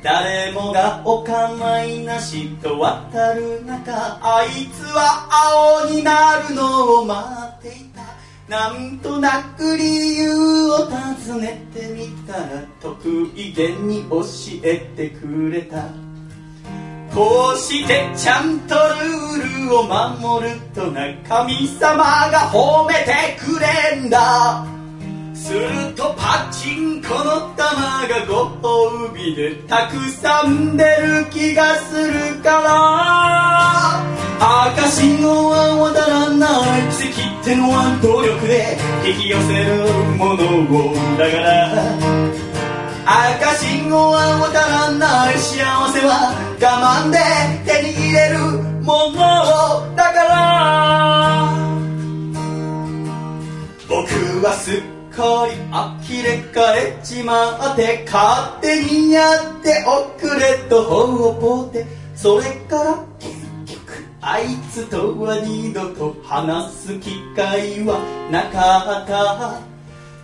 S2: 誰もがお構いなしと渡る中あいつは青になるのを待っていた。なんとなく理由を尋ねてみたら得意げに教えてくれた。こうしてちゃんとルールを守るとな神様が褒めてくれんだ。
S1: するとパチンコの玉がご褒美でたくさん出る気がするから。赤信号は渡らない奇跡ってのは努力で引き寄せるものをだから。赤信号は渡らない幸せは我慢で手に入れるものだから。僕はすっかり呆れかれちまって勝手にやっておくれとほうぼてそれから結局あいつとは二度と話す機会はなかった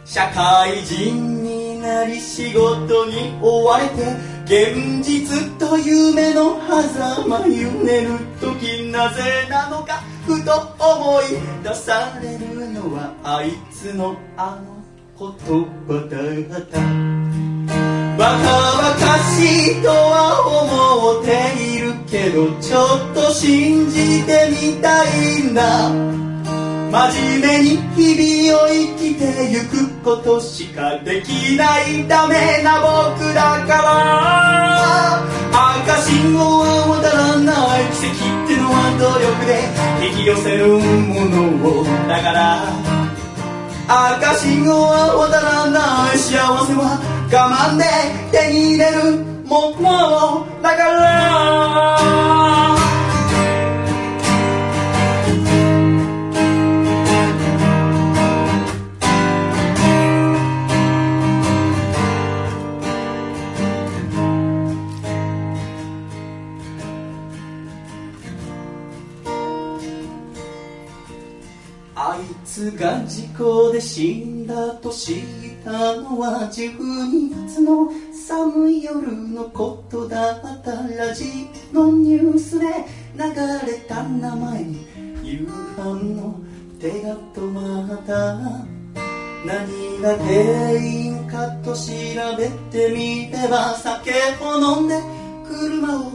S1: 社会人になり仕事に追われて現実と夢の狭間ゆねる時なぜなのかふと思い出されるのはあいつのあの言葉だったバカバカしいとは思っているけどちょっと信じてみたいんだ真面目に日々を生きてゆくことしかできないダメな僕だから。赤信号は渡らない。奇跡ってのは努力で引き寄せるものを。だから赤信号は渡らない幸せは我慢で手に入れるものだからつが事故で死んだと知ったのは12月の寒い夜のことだったラジのニュースで流れた名前夕飯の手が止まった何が原因かと調べてみれば酒を飲んで車を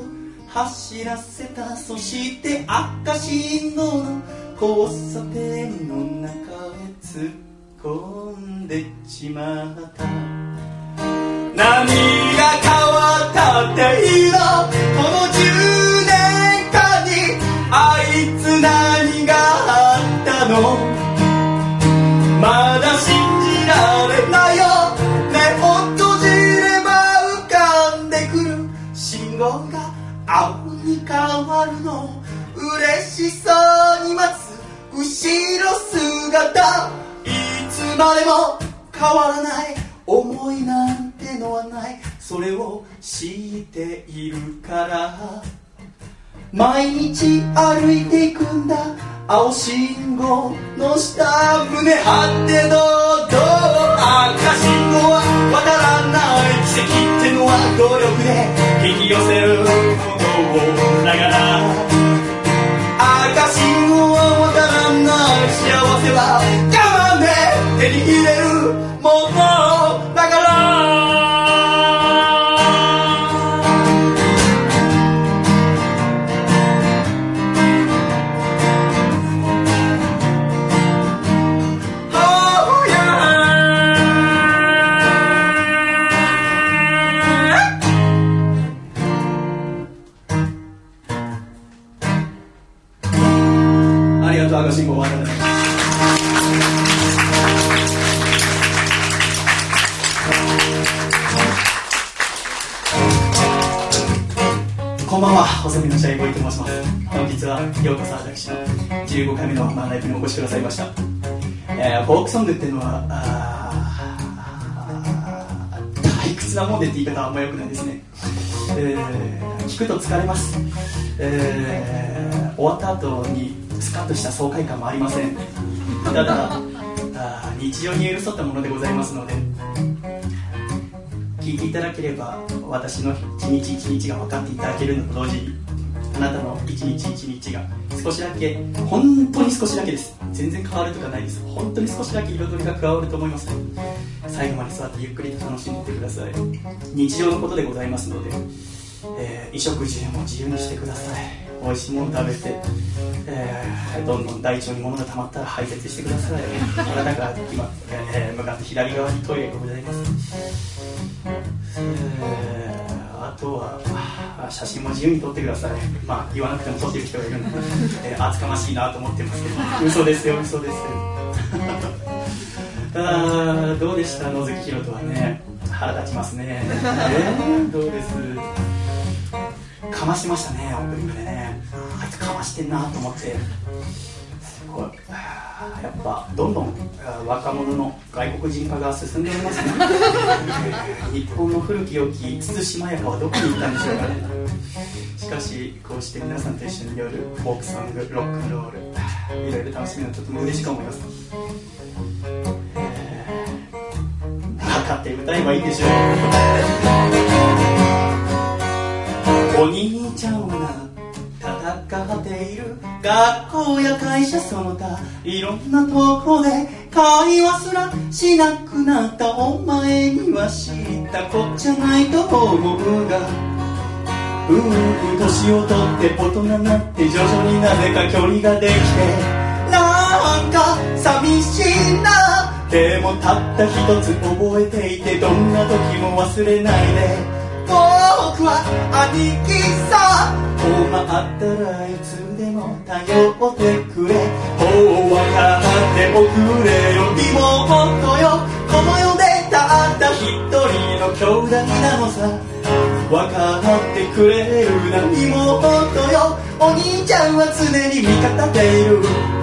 S1: 走らせたそして赤信号の交差点の中へ突っ込んでちまった。何が変わったっていいのこの10年間にあいつ何があったの？後ろ姿。いつまでも変わらない思いなんてのはない。それを知っているから。毎日歩いていくんだ。青信号の下胸張ってどう？赤信号は渡らない。奇跡ってのは努力で引き寄せるものをだから。赤信号を渡らない幸せは我慢で手に入れるもの。細身のシャイボーイと申します。本日はようこそ私の15回目のマンライブにお越しくださいました。えー、フォークソングっていうのは、退屈なもんでって言い方はあんま良くないですね。えー、聞くと疲れます。えー、終わった後にスカッとした爽快感もありません。ただ、日常に寄り添ったものでございますので、聞いていただければ私の一日一日が分かっていただけるのと同時にあなたの一日一日が少しだけ本当に少しだけです。全然変わるとかないです。本当に少しだけ彩りが加わると思います。最後まで座ってゆっくりと楽しんでてください。日常のことでございますので、えー衣食住も自由にしてください。美味しいもの食べて、えーどんどん大腸に物が溜まったら排泄してください。あなたが今、えー向かって左側にトイレがございます、えーあとはあ写真も自由に撮ってください。まあ言わなくても撮ってる人がいるんで、えー厚かましいなと思ってますけど。嘘ですよ嘘ですあー どうでした？野月ひろとはね。腹立ちますね、えーどうです？かましてましたねオープニングでね。あいつかましてんなと思って。すごい。やっぱどんどん若者の外国人化が進んでおりますね。日本の古き良き慎まやかはどこに行ったんでしょうかね。しかしこうして皆さんと一緒に夜フォークソングロックンロールいろいろ楽しみのとても嬉しく思います。分かって歌えばいいんでしょう。お兄ちゃんは戦っている学校や会社その他いろんなとこで会話すらしなくなったお前には知ったこっちゃないと思うが。うー年を取って大人になって徐々になぜか距離ができてなんか寂しいな。でもたった一つ覚えていてどんな時も忘れないで。僕は兄貴さ困ったらいつでも頼ってくれほう分かっておくれよ妹よこの世でたった一人の兄弟なのさ分かってくれるな妹よお兄ちゃんは常に味方でいる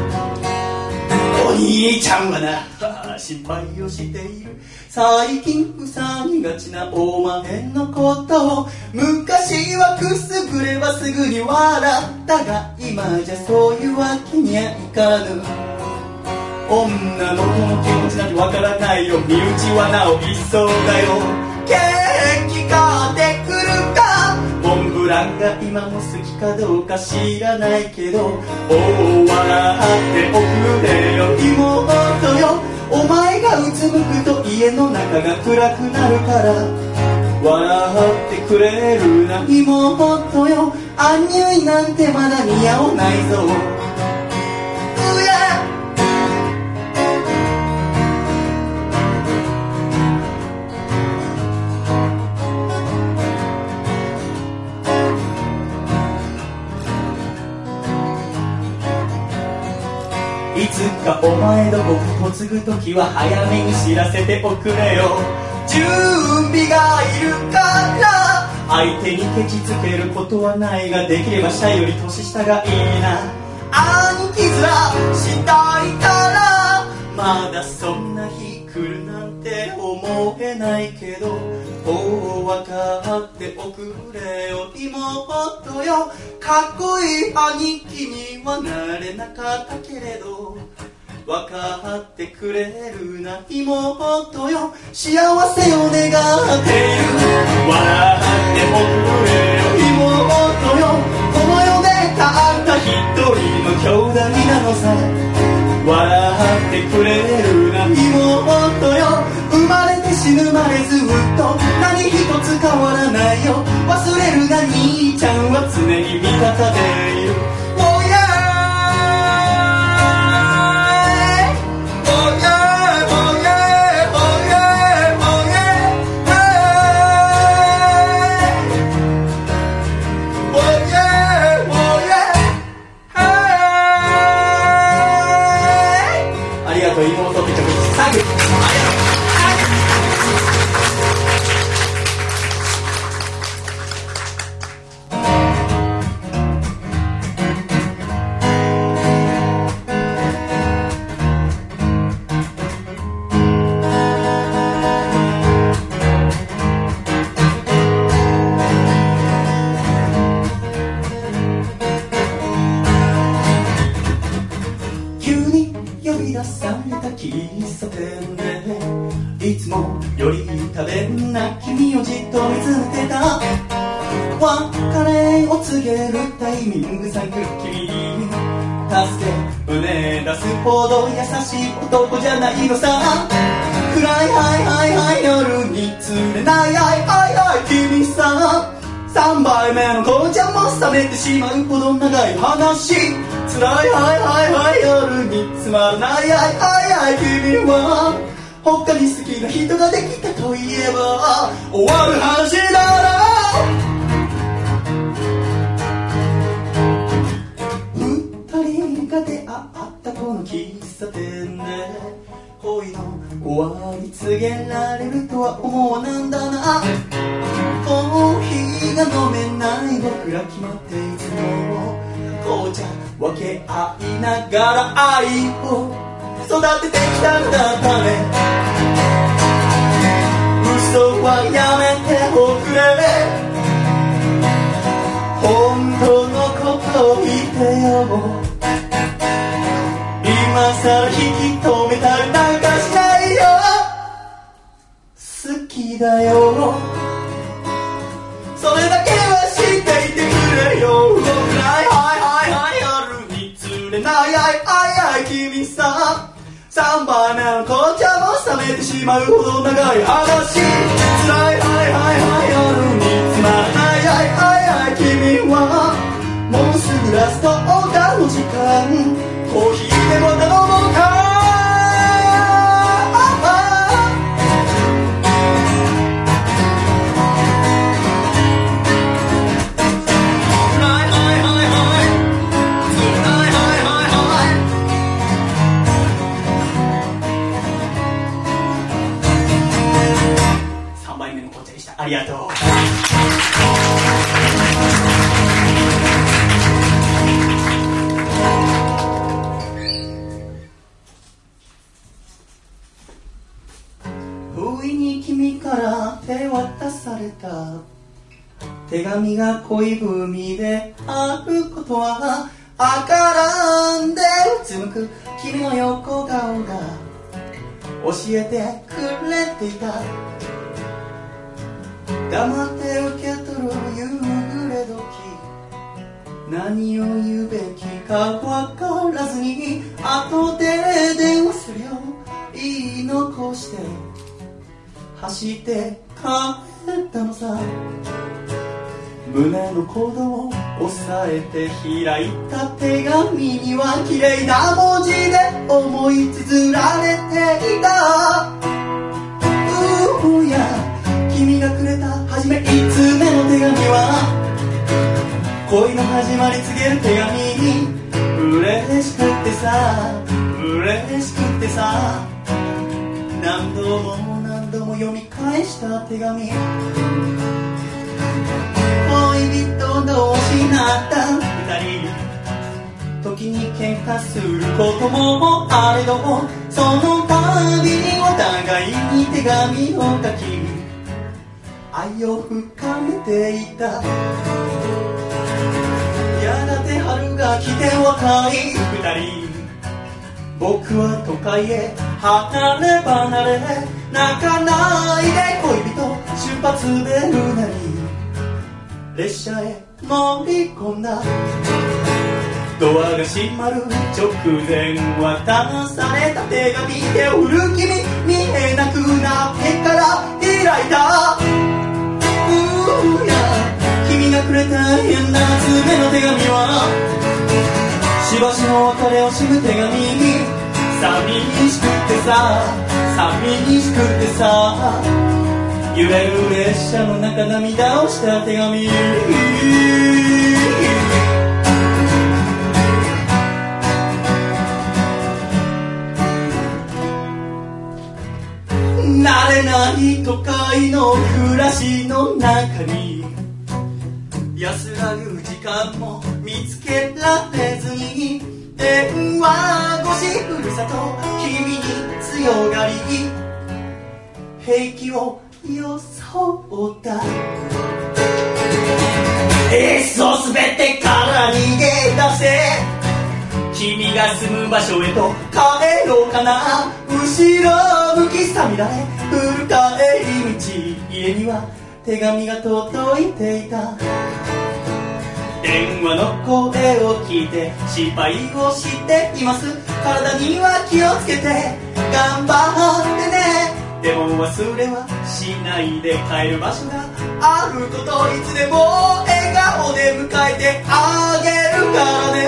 S1: 兄ちゃんはな。心配をしている。最近ふさぎがちなお前のことを昔はくすぐればすぐに笑ったが今じゃそういうわけにはいかぬ。女の子の気持ちなんてわからないよ。身内はなお一層だよ。元気かってくるかモンブランが今も好きかどうか知らないけどおお笑っておくれよ妹よ。お前がうつむくと家の中が暗くなるから。笑ってくれるな妹よ。アンニュイなんてまだ似合わないぞ。かお前の僕嫁ぐ時は早めに知らせておくれよ。準備がいるから。相手にケチつけることはないができればシャイより年下がいいな。兄貴面したいから。まだそんな日来るなんて思えないけど。もう分かっておくれよ。妹よ。かっこいい兄貴にはなれなかったけれど。分かってくれるな妹よ。幸せを願っている。笑っておくれよ妹よこの世でたった一人の兄弟なのさ。笑ってくれるな妹よ。生まれて死ぬまでずっと何一つ変わらないよ。忘れるな兄ちゃんは常に味方でいる。喫茶店でいつもより食べんな君をじっと見つめてた。別れを告げるタイミングさえ来る君助け胸出すほど優しい男じゃないのさ。暗いはいはいはい夜に釣れない。はいはいはい君さ。3杯目の紅茶も冷めてしまうほど長い話。辛いはいはいはい夜につまらないはいは。いはい君は他に好きな人ができたといえば終わる話だろ。二人が出会ったこの喫茶店で。恋の終わり告げられるとは思わなんだな。コーヒーが飲めない僕ら決まっていつも。紅茶分け合いながら愛を育ててきたんだたね。嘘はやめておくれ。本当のことを言ってよ今さら引き止めたりなんかしないよ。好きだよ。それだけは知っていてくれよ。動くないはいはいはい夜に釣れない。はいはいはい君さ。3杯目の紅茶も冷めてしまうほど長い話。辛い。はいはいはい夜につまらない。はいはいはい君は。もうすぐラストオーダーの時間。手渡された。手紙が恋文であることはあからんでうつむく。君の横顔が教えてくれていた。黙って受け取る夕暮れ時。何を言うべきか分からずに後で電話するよ。言い残して走って帰ったのさ。胸の鼓動を押さえて開いた手紙には綺麗な文字で思い綴られていた。うーや君がくれた初め5つ目の手紙は。恋の始まり告げる手紙に嬉しくってさ嬉しくってさ。何度も度も読み返した手紙。恋人同士なった。二人。時に喧嘩することもあれども。その度にお互いに手紙を書き。愛を深めていた。やがて春が来て若い二人。僕は都会へ離れ離れ泣かないで恋人出発ベルなり列車へ乗り込んだ。ドアが閉まる直前渡された手紙手を振る君見えなくなってから開いたさ揺れる列車の中涙をした手紙慣れない都会の暮らしの中に安らぐ時間も見つけられずに電話越しふるさと君に強がり。平気を装ったエースを滑ってから逃げ出せ君が住む場所へと帰ろうかな後ろ向きさみだれフル帰り道家には手紙が届いていた。電話の声を聞いて失敗をしています。体には気をつけて頑張ってね。でも忘れはしないで帰る場所があることいつでも笑顔で迎えてあげるからね。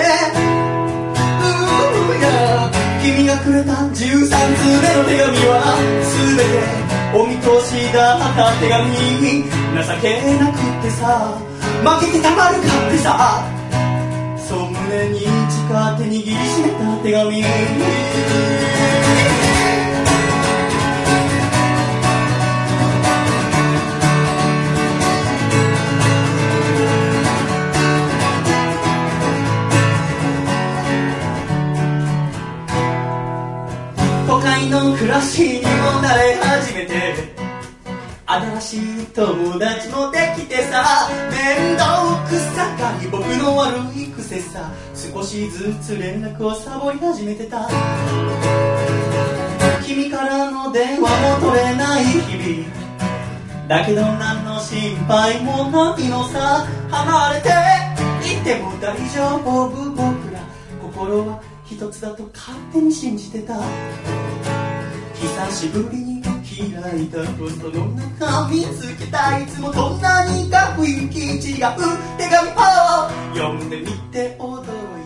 S1: うーや君がくれた13通目の手紙は全てお見通しだった手紙。情けなくてさ。負けてたまるかってさ。そう胸に誓って握りしめた手紙。の暮らしにも慣れ始めて。新しい友達もできてさ。面倒くさがり僕の悪い癖さ。少しずつ連絡をサボり始めてた。君からの電話も取れない日々。だけど何の心配もないのさ。離れていても大丈夫。僕ら心は一つだと勝手に信じてた。久しぶりに開いたポストの中見つけたいつもと何か雰囲気違う手紙を読んでみて驚い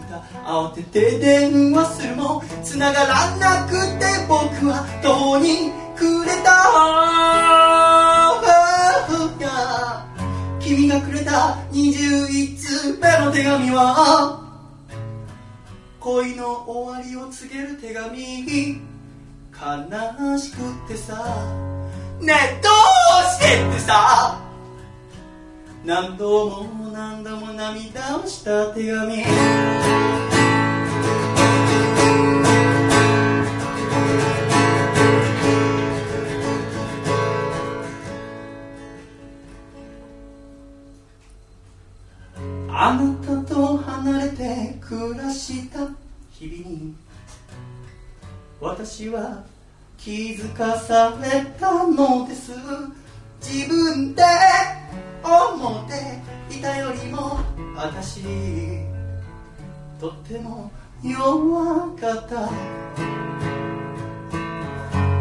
S1: た慌てて電話するも繋がらなくて僕はどうにくれた君がくれた21通目の手紙は恋の終わりを告げる手紙。悲しくてさ。ねえどうしてってさ。何度も何度も涙をした手紙。あなたと離れて暮らした日々に。私は気づかされたのです。自分で思っていたよりも私とっても弱かった。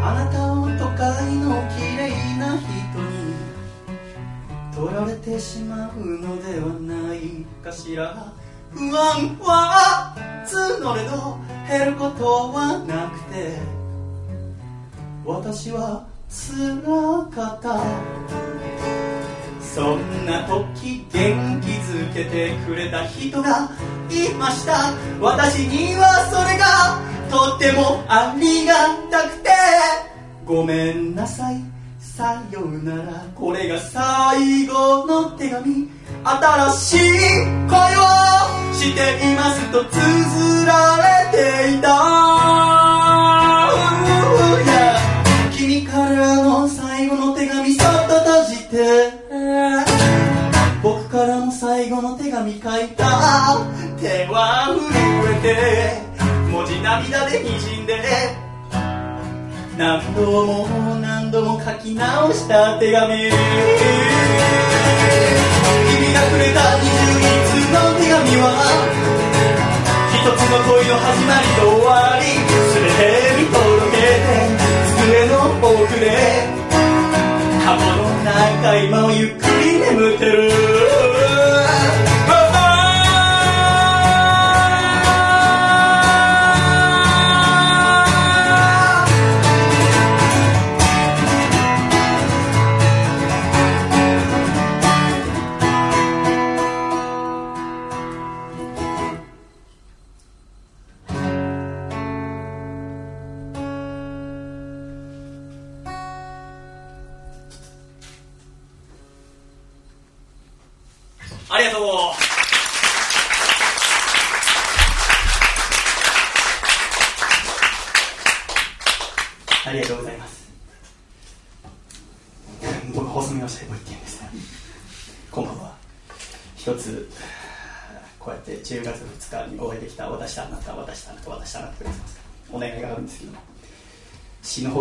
S1: あなたを都会の綺麗な人に取られてしまうのではないかしら。不安は募れど減ることはなくて私は辛かった。そんな時元気づけてくれた人がいました。私にはそれがとってもありがたくて。ごめんなさい。さようなら。これが最後の手紙。新しい恋をしていますと綴られていた。君からの最後の手紙そっと閉じて。僕からの最後の手紙書いた。手は震えて文字涙でにじんで。何度も何度も書き直した手紙。くれた21の手紙は一つの恋の始まりと終わり。全て見届けて机の奥で。カゴの中今をゆっくり眠ってる。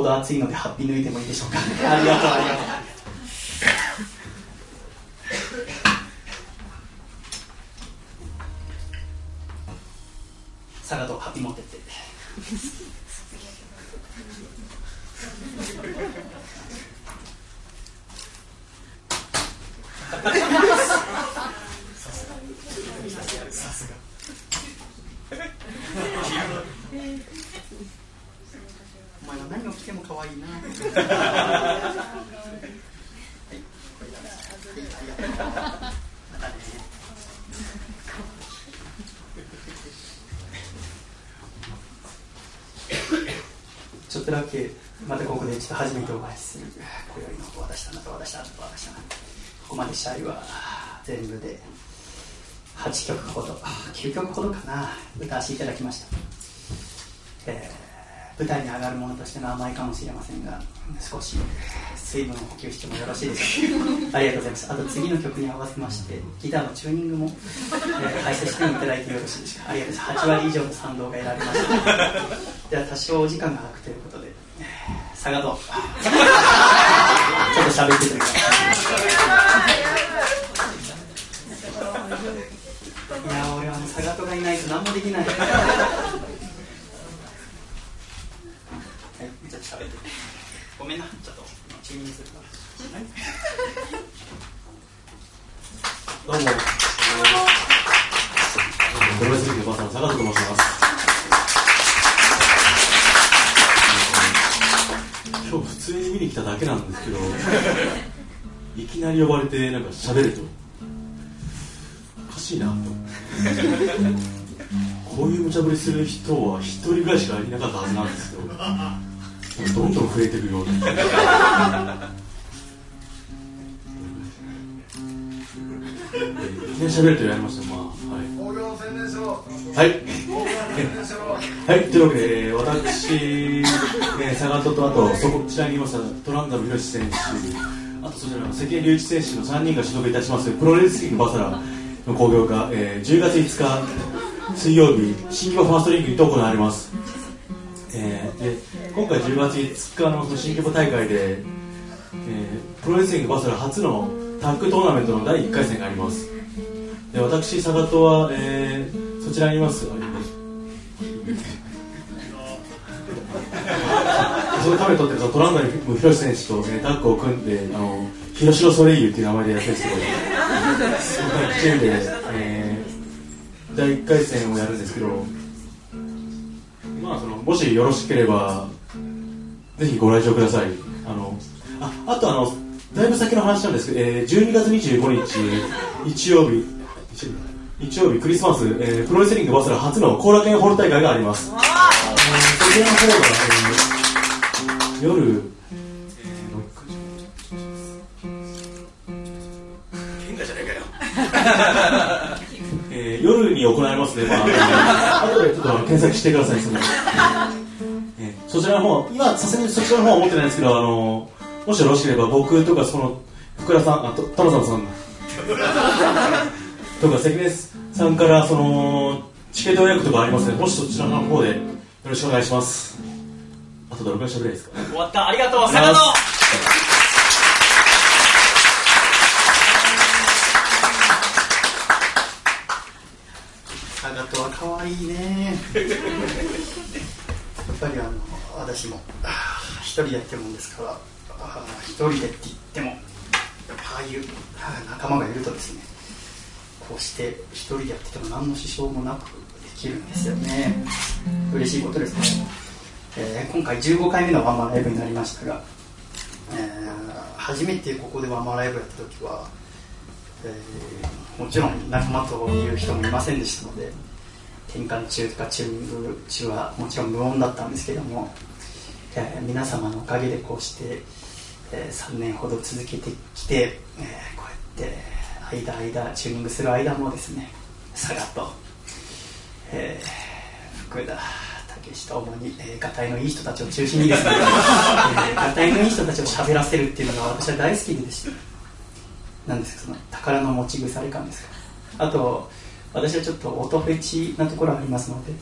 S1: ど暑いのでハッピー抜いてもいいでしょうか。ありがとうありがとう佐賀とハッピー持ってってお前は何を着ても可愛いな。ちょっとだけまたここでちょっと初めてお会いする今宵の私だなと私だなと私だなここまで試合は全部で8曲ほど9曲ほどかな歌わせていただきました、えー舞台に上がるものとしての甘いかもしれませんが少し水分を補給してもよろしいでしょうか？ありがとうございます。あと次の曲に合わせましてギターのチューニングも、えー解説していただいてよろしいでしょうか？ありがとうございます。8割以上の賛同が得られました。では多少お時間が空くということでえー佐賀と。ちょっと喋っててくださいいや俺はもう佐賀とがいないと何もできない。はい、ちょっと喋って。ごめんな、ちょっとチーニングするから。
S8: どうも。プロレスリングバサの坂田と申します。今日普通に見に来ただけなんですけど、い。きなり呼ばれてなんか喋ると、おかしい。な。こういう無茶ぶりする人は一人ぐらいしかいなかったはずなんですけど、どんどん増えてるような。いきなり喋ると言われました、まあ、はい。はい。はい、というわけで、えー私、えー、サガトと、あと、そこちらにいました、トランダムヒロシ選手、あとそちらの関根隆一選手の3人が所属いたします、プロレスリングバサラの興行が、えー10月5日、水曜日、新規場ファーストリングにて行われます。えーで今回10月5日の新規場大会で、えープロレスリングバサラ初のタッグトーナメントの第1回戦があります。で私、佐賀とは、えーそちらにいます。あ そのためにとってトランダムヒロシ選手と、ね、タッグを組んで、あのヒロシロソレイユっていう名前でやってるんですけど、そのチームで、えー第1回戦をやるんですけど、まあ、そのもしよろしければ、ぜひご来場ください。あのああとあの、だいぶ先の話なんですけど、えー12月25日、日曜日、日曜日日曜日クリスマス、えープロレスリングバスラ初の後楽園ホール大会があります。えーそちらの方が、えー夜、えー夜に行われますね、まあ、後でちょっと検索してください、そのえーそちらの方、今、さすがにそちらの方は持ってないんですけど、あのもしよろしければ僕とか、その、福田さん、あ、と田野さんさん。とか、関根さんから、その、チケット予約とかありますので、もしそちらの方でよろしくお願いします。あとどれくらい喋ればいいですか？
S1: 終わった、ありがとう、
S8: 佐賀野
S1: とは可愛いね。やっぱりあの、私も、あー一人でやってるもんですから、あー一人でって言っても、やっぱああいう仲間がいるとですね、こうして一人でやってても何の支障もなくできるんですよね。嬉しいことですね。えー今回15回目のワンマンライブになりましたが、えー初めてここでワンマンライブやった時は、えーもちろん仲間という人もいませんでしたので転換中とかチューニング中はもちろん無音だったんですけども、えー皆様のおかげでこうして、え3年ほど続けてきて、えーこうやって間間チューニングする間もですね佐賀と、えー福田武史と主に、えー、がたいのいい人たちを中心にですね、えー、がたいのいい人たちを喋らせるっていうのが私は大好きでですねなんですかその宝の持ち腐れ感ですか。あと私はちょっと音フェチなところありますので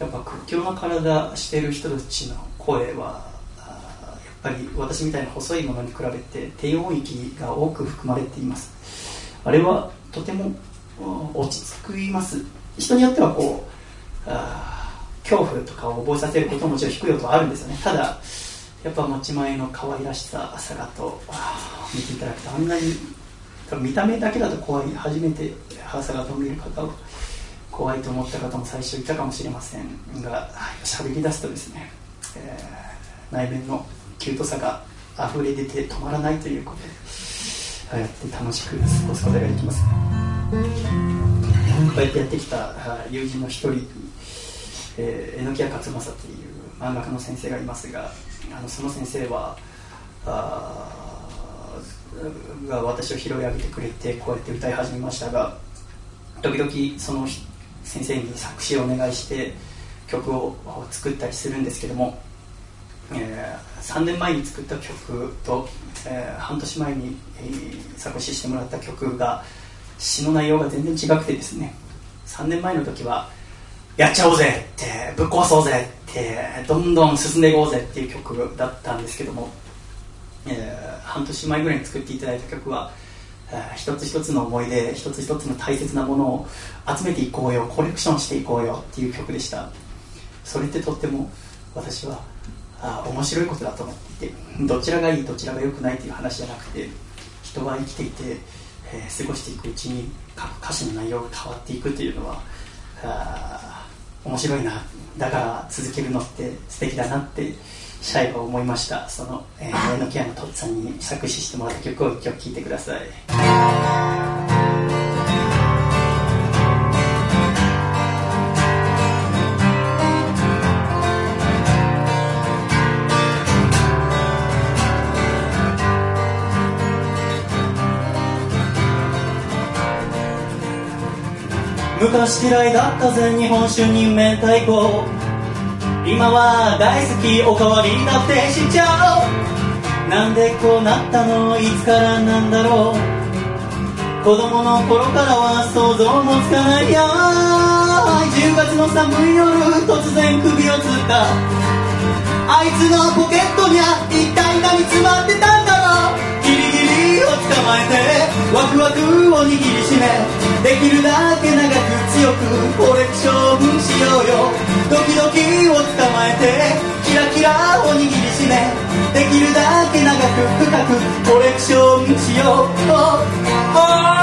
S1: やっぱ屈強な体してる人たちの声はやっぱり私みたいな細いものに比べて低音域が多く含まれています。あれはとても落ち着きます。人によってはこう恐怖とかを覚えさせることももちろん低い音はあるんですよね。ただやっぱ持ち前の可愛らしさ姿をあー見ていただくとあんなに見た目だけだと怖い初めて姿を見る方は怖いと思った方も最初いたかもしれませんが喋り出すとですね、えー内面のキュートさが溢れ出て止まらないということでやって楽しく過ごすことができます。こうやってやってきた友人の一人えー、榎谷勝正という漫画家の先生がいますがあのその先生はあが私を拾い上げてくれてこうやって歌い始めましたが時々その先生に作詞をお願いして曲を作ったりするんですけども、えー3年前に作った曲と、えー半年前に、えー作詞してもらった曲が詩の内容が全然違くてですね3年前の時はやっちゃおうぜってぶっ壊そうぜってどんどん進んでいこうぜっていう曲だったんですけども、えー半年前ぐらいに作っていただいた曲は、一つ一つの思い出一つ一つの大切なものを集めていこうよコレクションしていこうよっていう曲でした。それってとっても私はあ面白いことだと思っていてどちらがいいどちらが良くないという話じゃなくて人は生きていて、えー過ごしていくうちに歌詞の内容が変わっていくというのはあ面白いなだから続けるのって素敵だなってシャイは思いました。その、えー、榎谷のとっつぁんに作詞してもらった曲を一曲聴いてください。昔嫌いだったぜ日本酒に明太子今は大好きおかわりだってしちゃう。なんでこうなったの？いつからなんだろう？子供の頃からは想像もつかないや10月の寒い夜突然首をつった。あいつのポケットには一体何詰まってたんだろう？を捕まえてワクワクを握りしめできるだけ長く強くコレクションしようよドキドキを捕まえてキラキラを握りしめできるだけ長く深くコレクションしよう Oh, alright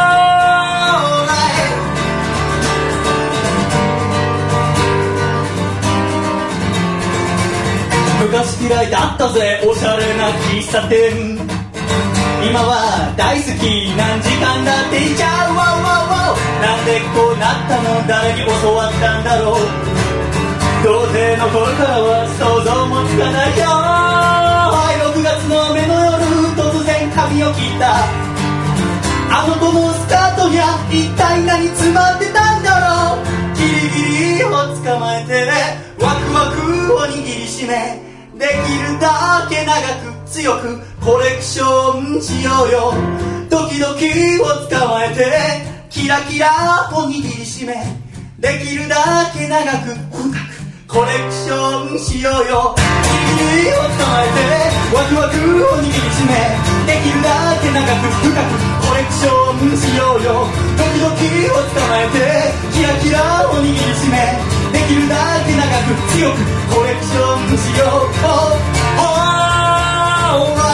S1: 昔嫌いだったぜおしゃれな喫茶店今は大好き何時間だっていちゃうワンワンワンなんでこうなったの？誰に教わったんだろう？童貞の頃からは想像もつかないよ。はい6月の目の夜突然髪を切った。あの子のスカートには一体何詰まってたんだろう？ギリギリを捕まえてワクワクを握りしめできるだけ長く強くコレクションしようよ。ドキドキを捕まえてキラキラを握りしめできるだけ長く深くコレクションしようよ。ギリギリを捕まえてワクワクを握りしめできるだけ長く深くコレクションしようよ。ドキドキを捕まえてキラキラを握りしめできるだけ長く強くコレクションしよう Oh, alright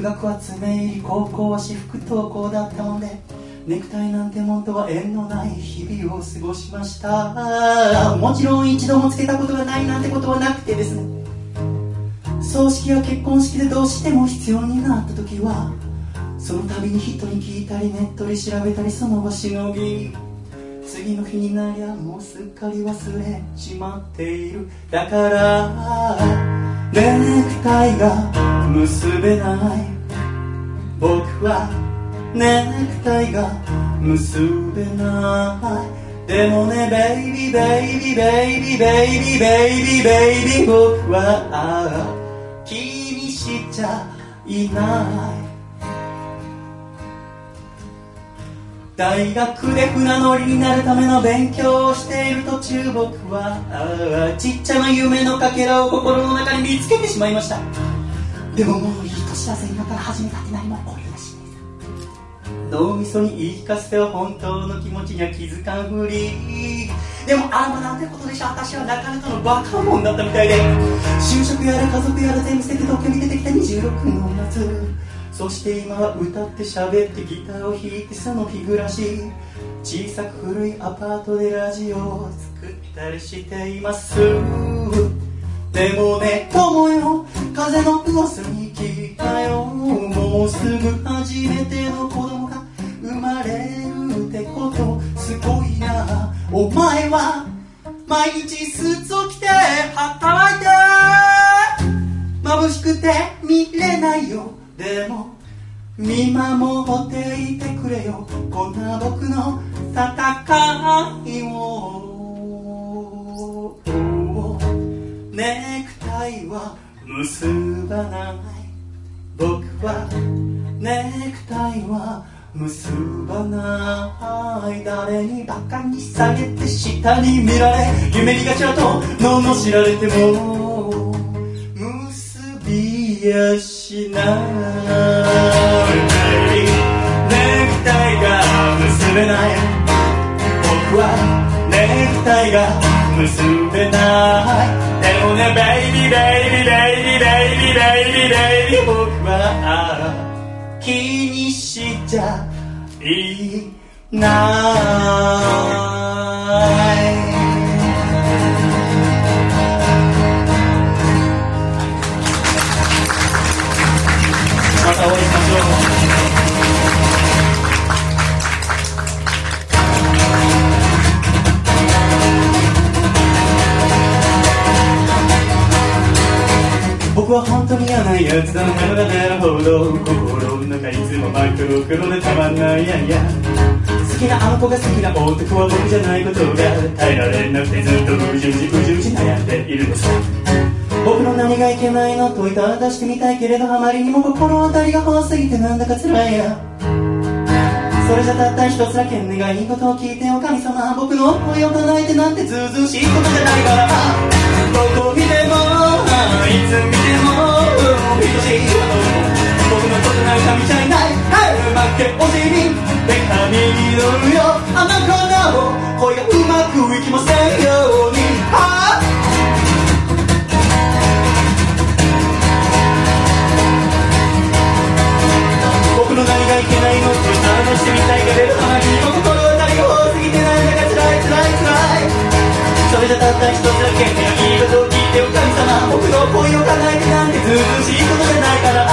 S2: 中学は爪入り高校は私服登校だったもんでネクタイなんてもんとは縁のない日々を過ごしました。もちろん一度もつけたことがないなんてことはなくてですね。葬式や結婚式でどうしても必要になった時はその度に人に聞いたりネットで調べたりその場しのぎ。次の日になりゃもうすっかり忘れちまっている。だからネクタイが結べない。はネクタイが結べないでもねベイビーベイビーベイビーベイビーベイビーベイビー僕は気にしちゃいない。大学で船乗りになるための勉強をしている途中僕はあーちっちゃな夢のかけらを心の中に見つけてしまいましたでももういい年だぜ今から始めたって何も起こりだしねえ脳みそに言い聞かせては本当の気持ちには気づかんふり。でもああなんてことでしょ私はなかなかのバカモンだったみたいで。就職やら家族やら全部捨てて東京に出てきた26の夏。そして今は歌って喋ってギターを弾いてその日暮らし。小さく古いアパートでラジオを作ったりしています。でもね友よ風の噂に聞いたよ。もうすぐ初めての子供が生まれるってことすごいなお前は毎日スーツを着て働いて眩しくて見れないよでも見守っていてくれよこんな僕の戦いをネクタイは結ばない僕はネクタイは結ばない誰にバカにされて下に見られ夢にガチャと罵られても結びやしないネクタイが結べない僕はネクタイが結べないでもねベイビーベイビーベイビーベイビーベイビーベイビー僕は気にしちゃいない。また僕は本当に嫌なやつだならなるほど心の中いつも真っ黒黒でたまんない。やいや好きなあの子が好きな男は僕じゃないことが耐えられなくてずっとうじうじうじうじ悩んでいるのさ僕の何がいけないの問いただしてみたいけれどあまりにも心当たりが怖すぎてなんだか辛いやそれじゃたった一つだけ願い事を聞いてお神様。僕の思いを叶えてなんてずうずうしいことじゃないから。どこ見てもいつ見ても愛しい僕のことなんか見ちゃいない。負け惜しみ手紙に乗るよあの子の恋がうまくいきませんように。ああ。僕の何がいけないのって話してみたいけれどあまりにも心当たりが多すぎてなんだか辛い辛い辛いそれじゃたった一つだけ願い事を聞いてお神様僕の恋を叶えてなんてずうずうしいことじゃないから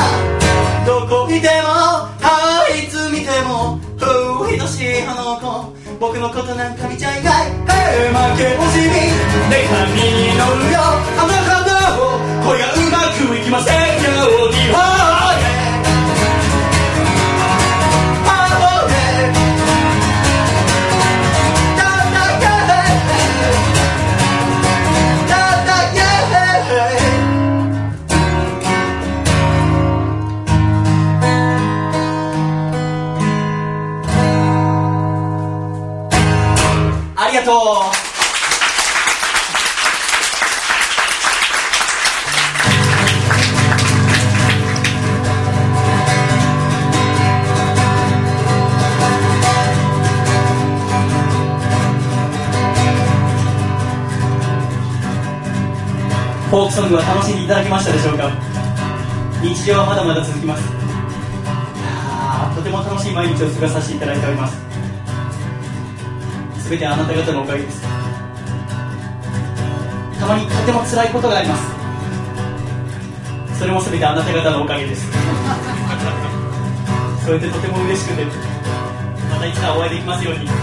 S2: どこ見てもはいつ見てもふう愛しいあの子僕のことなんか見ちゃいない。負け惜しみ。で紙に乗るよあの方を恋がうまくいきませんように。ークソングは楽しんでいただけましたでしょうか？日常はまだまだ続きます。いやとても楽しい毎日を過ごさせていただいております。全てあなた方のおかげです。たまにとても辛いことがあります。それも全てあなた方のおかげです。それでとても嬉しくてまたいつかお会いできますようにフ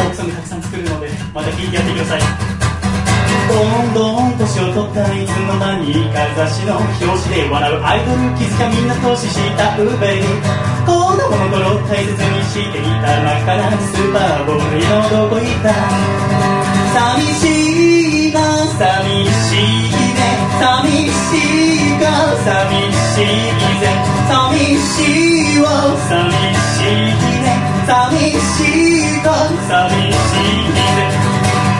S2: ォークソングたくさん作るのでまた聴いてやってください。どんどん年を取ったいつの間にか雑誌の表紙で笑うアイドル気づかみんな投資したウベリ子供の頃大切にしていた真っ赤なスーパーボールのどこ行った寂しいな寂しいね寂しいか寂しいぜ寂しいわ寂しいね寂しいか寂しいぜ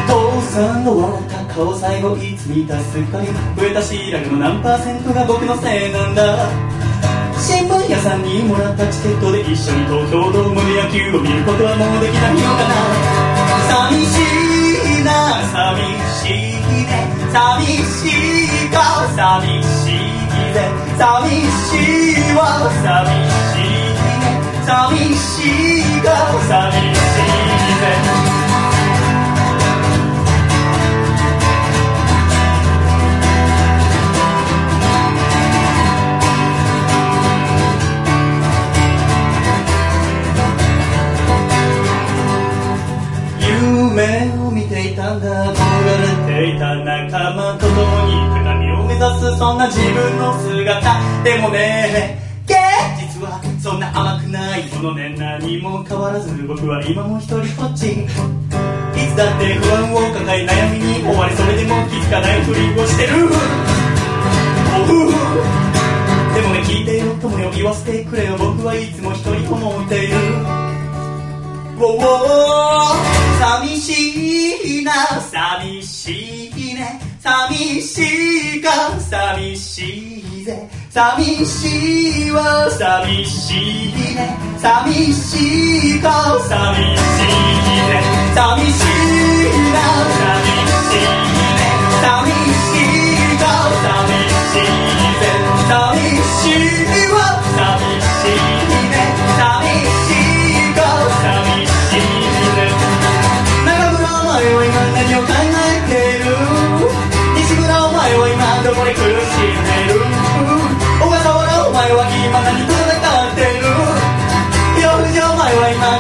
S2: 父さんの笑った最後いつ見たすかり増えたシーラルの何パーセントが僕のせいなんだ。新聞屋さんにもらったチケットで一緒に東京ドームで野球を見ることはもうできないのかな。寂しいな寂しいね寂しいか。寂しいぜ寂しいわ。寂しいね寂しいか寂しいぜ。夢を見ていたんだ。憧れていた仲間と共に高みを目指す。そんな自分の姿。でもね現実はそんな甘くないものね何も変わらず僕は今も一人ぼっち。いつだって不安を抱え悩みに追われそれでも気づかないふりをしてる。でもね聞いてよ。友よ言わせてくれよ。僕はいつも一人思っている。寂しいな寂しいね寂しいか寂しいぜ。寂しいわ寂しいね。寂しいか寂しいね。寂しいな寂しいは今どこで苦しんでる。小笠原お前は今何と戦っている岩藤お前は今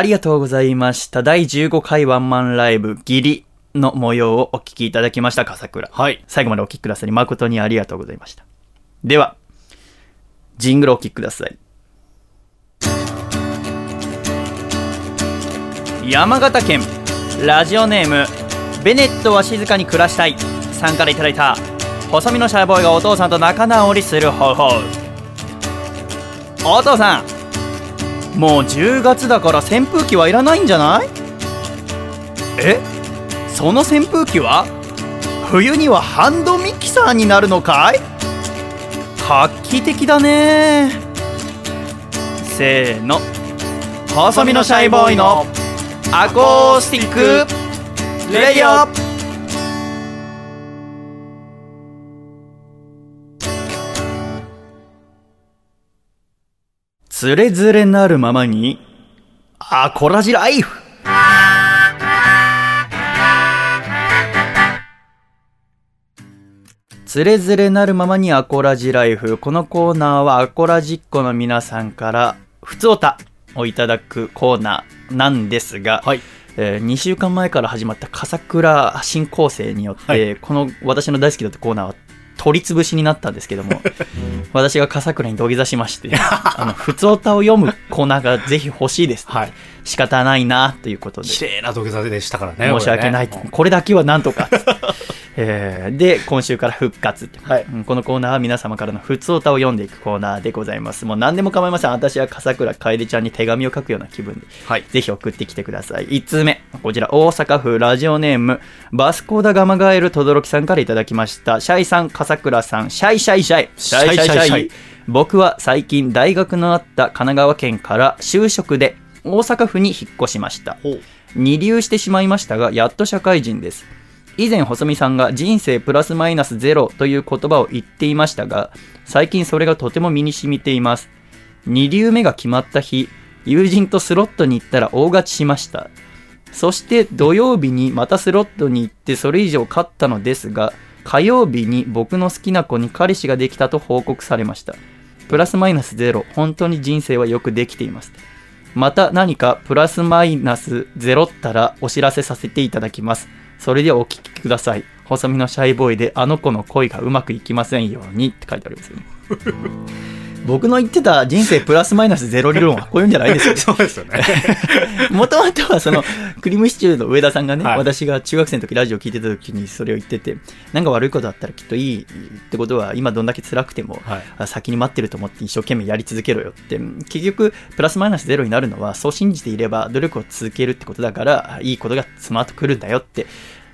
S2: ありがとうご
S1: ざいました。第15回ワンマンライブ、ギリの模様をお聞きいただきました、笠倉。
S3: はい。
S1: 最後までお聞きくださり誠にありがとうございました。では、ジングルをお聞きください。山形県、ラジオネーム、ベネットは静かに暮らしたいさんからいただいた、細身のシャイボーイがお父さんと仲直りする方法。お父さん、もう10月だから扇風機はいらないんじゃない？え？その扇風機は？冬にはハンドミキサーになるのかい？画期的だね。せーの。細身のシャイボーイのアコースティック。レディオつれづれなるままにアコラジライフつれづれなるままにアコラジライフ。このコーナーはアコラジっ子の皆さんから、ふつおたをいただくコーナーなんですが、
S3: はい。
S1: え2週間前から始まった笠倉新構成によって、
S3: はい
S1: この私の大好きだったコーナーは取り潰しになったんですけども、私が笠倉に土下座しまして、あの、ふつおたを読むコーナーがぜひ欲しいです。
S3: はい。
S1: 仕方ないな、ということで。
S3: 綺麗な土下座でしたからね。
S1: 申し訳ない、
S3: これね
S1: これだけはなんとか、えー、で、今週から復活
S3: って、
S1: はい、このコーナーは皆様からの普通歌を読んでいくコーナーでございます。もう何でも構いません。私は笠倉楓ちゃんに手紙を書くような気分で、
S3: はい、
S1: ぜひ送ってきてください。1通目、こちら大阪府ラジオネーム、バスコーダガマガエル等々力さんからいただきました。シャイさん、笠倉さん、シャイ、シャイシャイシャイ。シャイシャイ
S3: シャイ
S1: 僕は最近大学のあった神奈川県から就職で大阪府に引っ越しました。二留してしまいましたが、やっと社会人です。以前細身さんが人生プラスマイナスゼロという言葉を言っていましたが最近それがとても身に染みています。二留目が決まった日友人とスロットに行ったら大勝ちしました。そして土曜日にまたスロットに行ってそれ以上勝ったのですが火曜日に僕の好きな子に彼氏ができたと報告されました。プラスマイナスゼロ本当に人生はよくできています。また何かプラスマイナスゼロったらお知らせさせていただきます。それではお聞きください。細身のシャイボーイであの子の恋がうまくいきませんようにって書いてありますよね。僕の言ってた人生プラスマイナスゼロ理論はこういうんじゃないですよ。
S3: そうですよね。
S1: もともとはその、クリームシチューの上田さんがね、
S3: はい
S1: 私が中学生の時ラジオ聞いてた時にそれを言ってて、なんか悪いことあったらきっといいってことは、今どんだけ辛くても、
S3: はい
S1: あ先に待ってると思って一生懸命やり続けろよって、結局、プラスマイナスゼロになるのは、そう信じていれば努力を続けるってことだから、いいことがその後来るんだよって、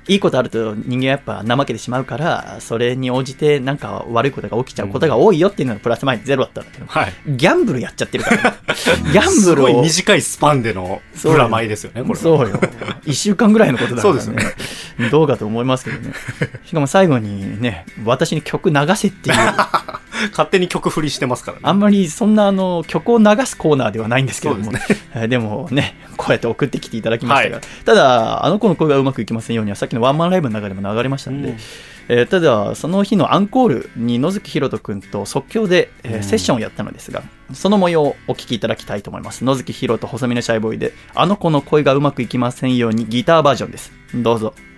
S1: いいことあると人間はやっぱ怠けてしまうから、それに応じてなんか悪いことが起きちゃうことが多いよっていうのがプラスマイナスゼロだったんだけど、
S3: はい。
S1: ギャンブルやっちゃってるから、ね、ギャン
S3: すごい
S1: ブルを。
S3: 短いスパンでのプラマイですよね、これは。
S1: そうよ。一週間ぐらいのことだから、ね。
S3: そうです
S1: どうかと思いますけどね。しかも最後にね、私に曲流せっていう、
S3: 勝手に曲振りしてますからね。
S1: あんまりそんなあの曲を流すコーナーではないんですけども、
S3: で
S1: えーでもね、こうやって送ってきていただきましたが、
S3: はい
S1: ただ、あの子の声がうまくいきませんようには、さっきのワンマンライブの中でも流れましたので、
S3: うん
S1: えーただ、その日のアンコールに野月ひろと君と即興で、えーセッションをやったのですが、その模様をお聞きいただきたいと思います。野月ひろと細身のシャイボーイで、あの子の声がうまくいきませんようにギターバージョンです。どうぞ。「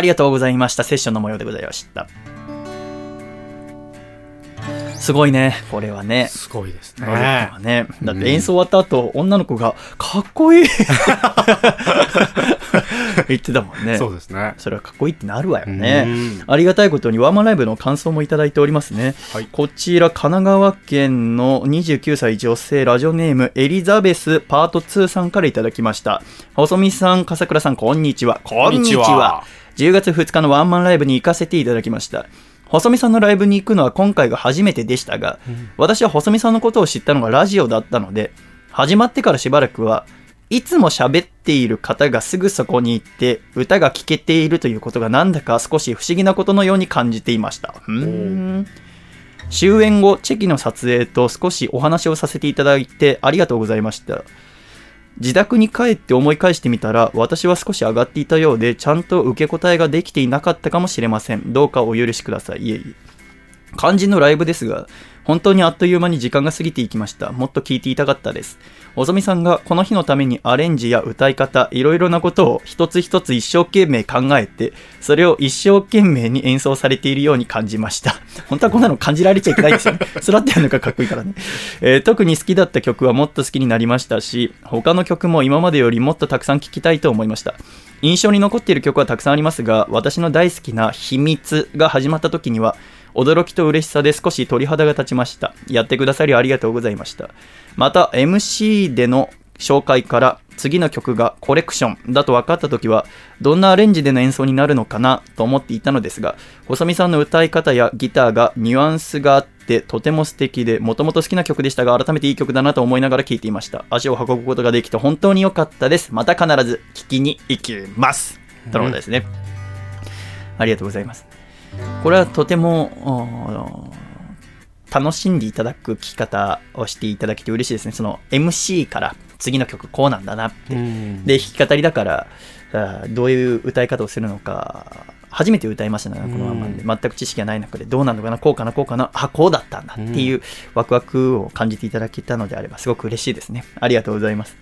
S1: ありがとうございました。セッションの模様でございました。すごいね、これはね。
S3: すごいですね
S1: 君は。ね。だって演奏終わった後、女の子が、かっこいい 言ってたもんね。
S3: そうですね。
S1: それはかっこいいってなるわよね
S3: うん。
S1: ありがたいことにワンマンライブの感想もいただいておりますね。
S3: はい
S1: こちら、神奈川県の29歳女性ラジオネームエリザベスパート2さんからいただきました。細見さん、笠倉さん、こんにちは。こんにちは。
S3: こんにちは
S1: 10月2日のワンマンライブに行かせていただきました。細見さんのライブに行くのは今回が初めてでしたが、私は細見さんのことを知ったのがラジオだったので、始まってからしばらくはいつも喋っている方がすぐそこに行って歌が聴けているということがなんだか少し不思議なことのように感じていました。うーん終演後、チェキの撮影と少しお話をさせていただいてありがとうございました。自宅に帰って思い返してみたら、私は少し上がっていたようで、ちゃんと受け答えができていなかったかもしれません。どうかお許しください。いえいえ。肝心のライブですが、本当にあっという間に時間が過ぎていきました。もっと聞いていたかったです。おぞみさんがこの日のためにアレンジや歌い方、いろいろなことを一つ一つ一生懸命考えて、それを一生懸命に演奏されているように感じました。本当はこんなの感じられちゃいけないんですよね。スラってやるのがかっこいいからね。えー特に好きだった曲はもっと好きになりましたし、他の曲も今までよりもっとたくさん聴きたいと思いました。印象に残っている曲はたくさんありますが、私の大好きな秘密が始まった時には、驚きと嬉しさで少し鳥肌が立ちました。やってくださりありがとうございました。また、MC での紹介から次の曲がコレクションだと分かった時はどんなアレンジでの演奏になるのかなと思っていたのですが細見さんの歌い方やギターがニュアンスがあってとても素敵でもともと好きな曲でしたが改めていい曲だなと思いながら聴いていました。足を運ぶことができて本当に良かったです。また必ず聴きに行きます。とのことですね、ありがとうございますこれはとても楽しんでいただく聴き方をしていただけて嬉しいですねその MC から次の曲こうなんだなって
S3: うん
S1: で、弾き語りだから、どういう歌い方をするのか、初めて歌いましたね、このワンマンで。全く知識がない中で、どうなのかな、こうかな、こうかな、あ、こうだったんだっていうワクワクを感じていただけたのであれば、すごく嬉しいですね。ありがとうございます。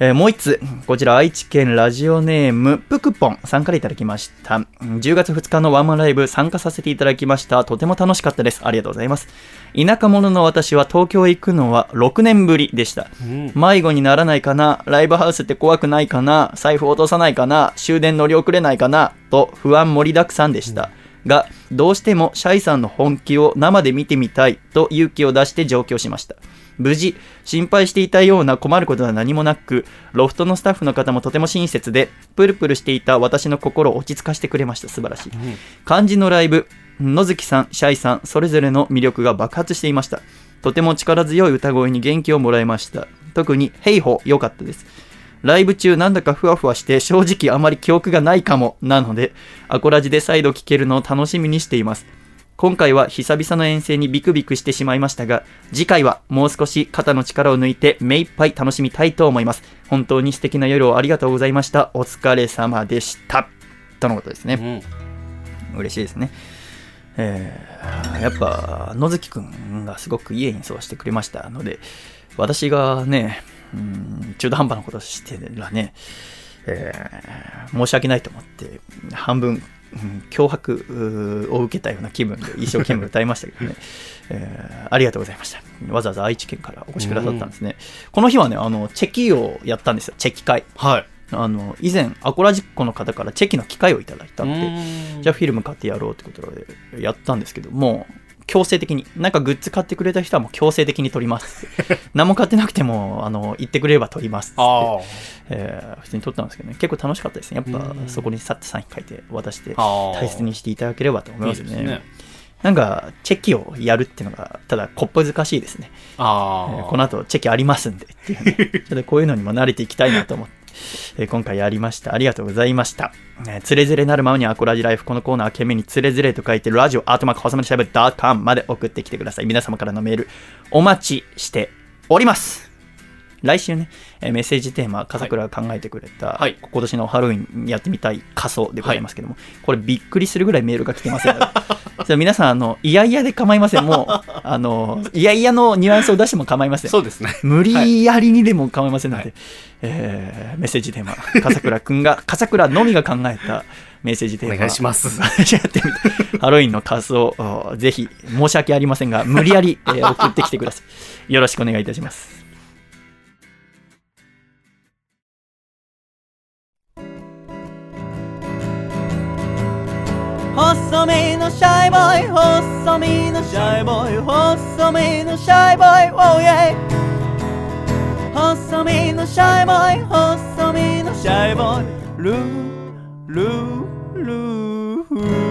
S1: えーもう一つ、こちら愛知県ラジオネーム、ぷくぽんさんからいただきました。うん10月2日のワンマンライブ参加させていただきました。とても楽しかったです。ありがとうございます。田舎者の私は東京へ行くのは6年ぶりでした。迷子にならないかなライブハウスって怖くないかな財布落とさないかな終電乗り遅れないかなと不安盛りだくさんでした。が、どうしてもシャイさんの本気を生で見てみたいと勇気を出して上京しました。無事、心配していたような困ることは何もなく、ロフトのスタッフの方もとても親切で、プルプルしていた私の心を落ち着かせてくれました。素晴らしい。漢字のライブ、野月さん、シャイさん、それぞれの魅力が爆発していました。とても力強い歌声に元気をもらいました。特に、ヘイホー良かったです。ライブ中なんだかふわふわして正直あまり記憶がないかもなので、アコラジで再度聴けるのを楽しみにしています。今回は久々の遠征にビクビクしてしまいましたが、次回はもう少し肩の力を抜いて目いっぱい楽しみたいと思います。本当に素敵な夜をありがとうございました。お疲れ様でした。とのことですね。嬉しいですね。えーやっぱ野月くんがすごくいい演奏をしてくれましたので私がねうん中途半端なことをしてらね、えー申し訳ないと思って半分、うん脅迫を受けたような気分で一生懸命歌いましたけどね、えーありがとうございました。わざわざ愛知県からお越しくださったんですね、この日はねあのチェキをやったんですよ。チェキ会。
S3: はい。
S1: あの以前アコラジッコの方からチェキの機械をいただいたんで
S3: うん。
S1: じゃあフィルム買ってやろうってことでやったんですけども強制的に。なんかグッズ買ってくれた人はもう強制的に撮ります。何も買ってなくてもあの言ってくれれば撮ります。って
S3: あ。
S1: えー普通に撮ったんですけどね。結構楽しかったですね。やっぱそこにさってサイン書いて渡して大切にしていただければと思いますね。
S3: ね。
S1: なんかチェキをやるっていうのがただこっぽ難しいですね。
S3: あ。ああ。
S1: えーこの後チェキありますんでっていうね、ちょっとこういうのにも慣れていきたいなと思って、えー今回やりました。ありがとうございました。えーつれづれなるままにアコラジライフ、このコーナーは、懸命につれづれと書いて、ラジオアートマーク細までしゃべ .com まで送ってきてください。皆様からのメール、お待ちしております。来週ね、えーメッセージテーマ、笠倉が考えてくれた、
S3: はい
S1: 今年のハロウィンやってみたい仮装でございますけども、これびっくりするぐらいメールが来てません 皆さん、あの、いやいやで構いません。もう、あの、いやいやのニュアンスを出しても構いません。
S3: そうですね。
S1: 無理やりにでも構いませんので、
S3: はい
S1: えーメッセージテーマ、笠倉くんが、笠倉のみが考えたメッセージテーマ。
S3: お願いします。
S1: ハロウィンの仮装、おぜひ、申し訳ありませんが、無理やり、えー送ってきてください。よろしくお願いいたします。
S4: 細身のシャイボーイ細身のシャイボーイ細身のシャイボーイ Oh yeah 細身のシャイボーイ細身のシャイボーイ。ルールールー。フー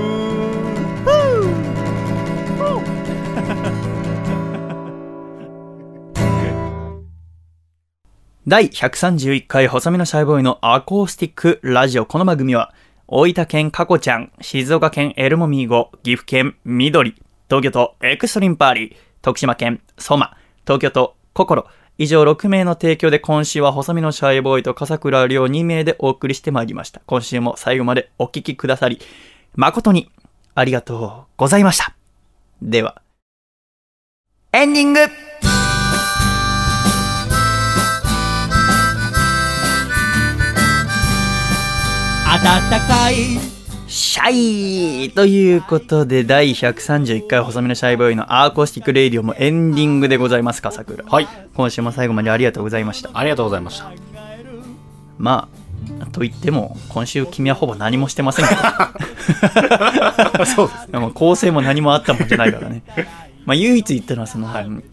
S1: 第131回細身のシャイボーイのアコースティックラジオ。この番組は、大分県カコちゃん、静岡県エルモミーゴ、岐阜県緑、東京都エクストリンパーリー、徳島県ソマ、東京都ココロ、以上6名の提供で今週は細身のシャイボーイと笠倉亮2名でお送りしてまいりました。今週も最後までお聞きくださり、誠にありがとうございました。では、エンディング
S4: い
S1: シャイということで、第131回細身のシャイボーイの Acoustic Radio もエンディングでございます、笠倉。
S3: はい。
S1: 今週も最後までありがとうございました。
S3: ありがとうございました。
S1: まあ、と言っても、今週君はほぼ何もしてませんけど。
S3: そうです。
S1: でも構成も何もあったもんじゃないからね。まあ、唯一言ったのは、その、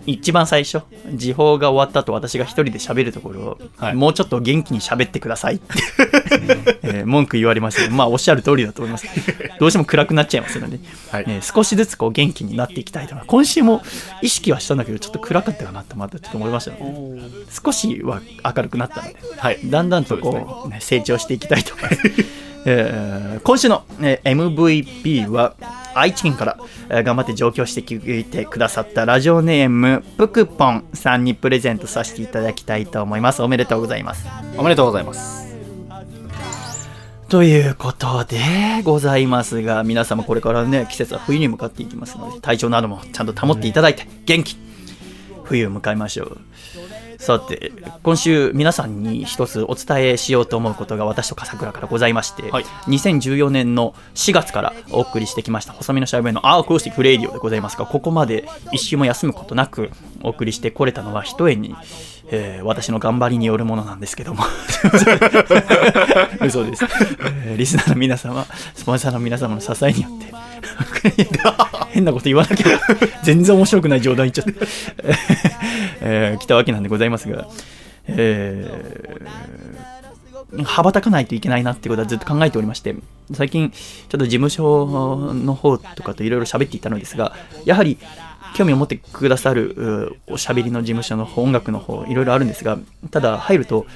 S1: 一番最初、時報が終わった後、私が一人で喋るところを、
S3: はい。
S1: もうちょっと元気に喋ってくださいって、えー文句言われました。けど、まあ、おっしゃる通りだと思います。どうしても暗くなっちゃいますので、
S3: はい。
S1: えー少しずつこう元気になっていきたいと。今週も意識はしたんだけど、ちょっと暗かったかなって、またちょっと思いました。ので、少しは明るくなったので、
S3: はい。
S1: だんだんとこう、ね。成長していきたいと思います。えー今週の、ね MVP は愛知県から、えー頑張って上京してきてくださったラジオネームぷくぽんさんにプレゼントさせていただきたいと思います。おめでとうございます。
S3: おめでとうございます。
S1: ということでございますが、皆様これからね、季節は冬に向かっていきますので、体調などもちゃんと保っていただいて、元気、冬を迎えましょう。さて、今週皆さんに一つお伝えしようと思うことが私と笠倉からございまして、
S3: はい。
S1: 2014年の4月からお送りしてきました細身のシャイボーイの Acoustic Radio でございますが、ここまで一週も休むことなくお送りしてこれたのは一重に、えー私の頑張りによるものなんですけども。嘘です、えーリスナーの皆様、スポンサーの皆様の支えによって、変なこと言わなきゃ、全然面白くない冗談言っちゃって、えー来たわけなんでございますが、えー羽ばたかないといけないなってことはずっと考えておりまして、最近、ちょっと事務所の方とかといろいろ喋っていたのですが、やはり、興味を持ってくださるおしゃべりの事務所の方、音楽の方、いろいろあるんですが、ただ入ると、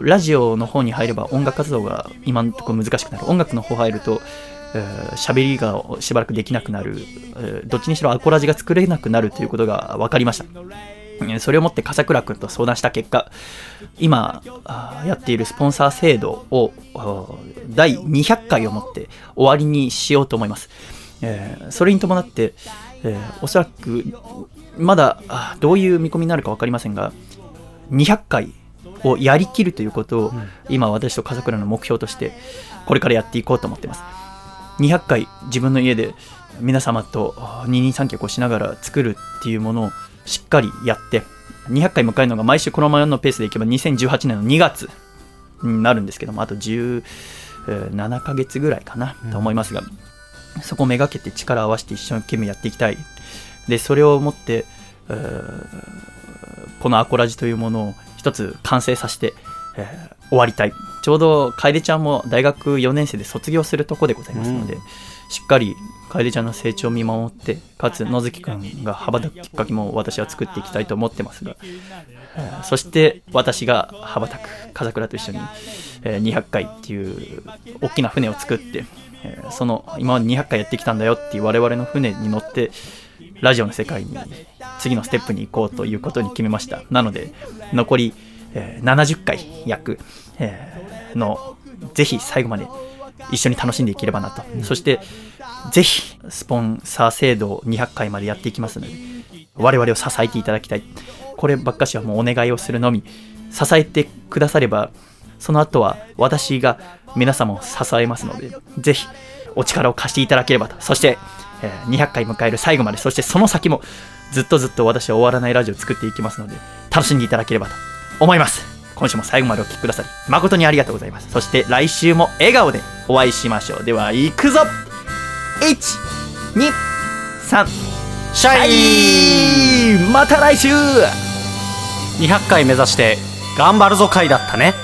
S1: ラジオの方に入れば音楽活動が今のところ難しくなる。音楽の方入ると、えー喋りがしばらくできなくなる、どっちにしろアコラジが作れなくなるということが分かりました。それをもって笠倉君と相談した結果、今やっているスポンサー制度を第200回をもって終わりにしようと思います。それに伴って、えーおそらくまだどういう見込みになるか分かりませんが、200回をやりきるということを、今私と笠倉の目標としてこれからやっていこうと思ってます。200回自分の家で皆様とあ二人三脚をしながら作るっていうものをしっかりやって200回迎えるのが毎週このままのペースでいけば2018年の2月になるんですけどもあと17ヶ月ぐらいかなと思いますが、そこをめがけて力を合わせて一生懸命やっていきたい。でそれをもって、えーこのアコラジというものを一つ完成させて、えー終わりたい。ちょうど楓ちゃんも大学4年生で卒業するとこでございますので、しっかり楓ちゃんの成長を見守ってかつ野月くんが羽ばたくきっかけも私は作っていきたいと思ってますが、えーそして私が羽ばたく風倉と一緒に、えー200回っていう大きな船を作って、えーその今まで200回やってきたんだよっていう我々の船に乗ってラジオの世界に次のステップに行こうということに決めました。なので残り、えー70回約、えーのぜひ最後まで一緒に楽しんでいければなと、そしてぜひスポンサー制度を200回までやっていきますので我々を支えていただきたい。こればっかしはもうお願いをするのみ。支えてくださればその後は私が皆様を支えますので、ぜひお力を貸していただければと。そして、えー200回迎える最後まで、そしてその先もずっとずっと私は終わらないラジオを作っていきますので、楽しんでいただければと思います。今週も最後までお聴きくださり、誠にありがとうございます。そして来週も笑顔でお会いしましょう。では、行くぞ !1、2、3、シャイまた来週
S3: 200回目指して頑張るぞ回だったね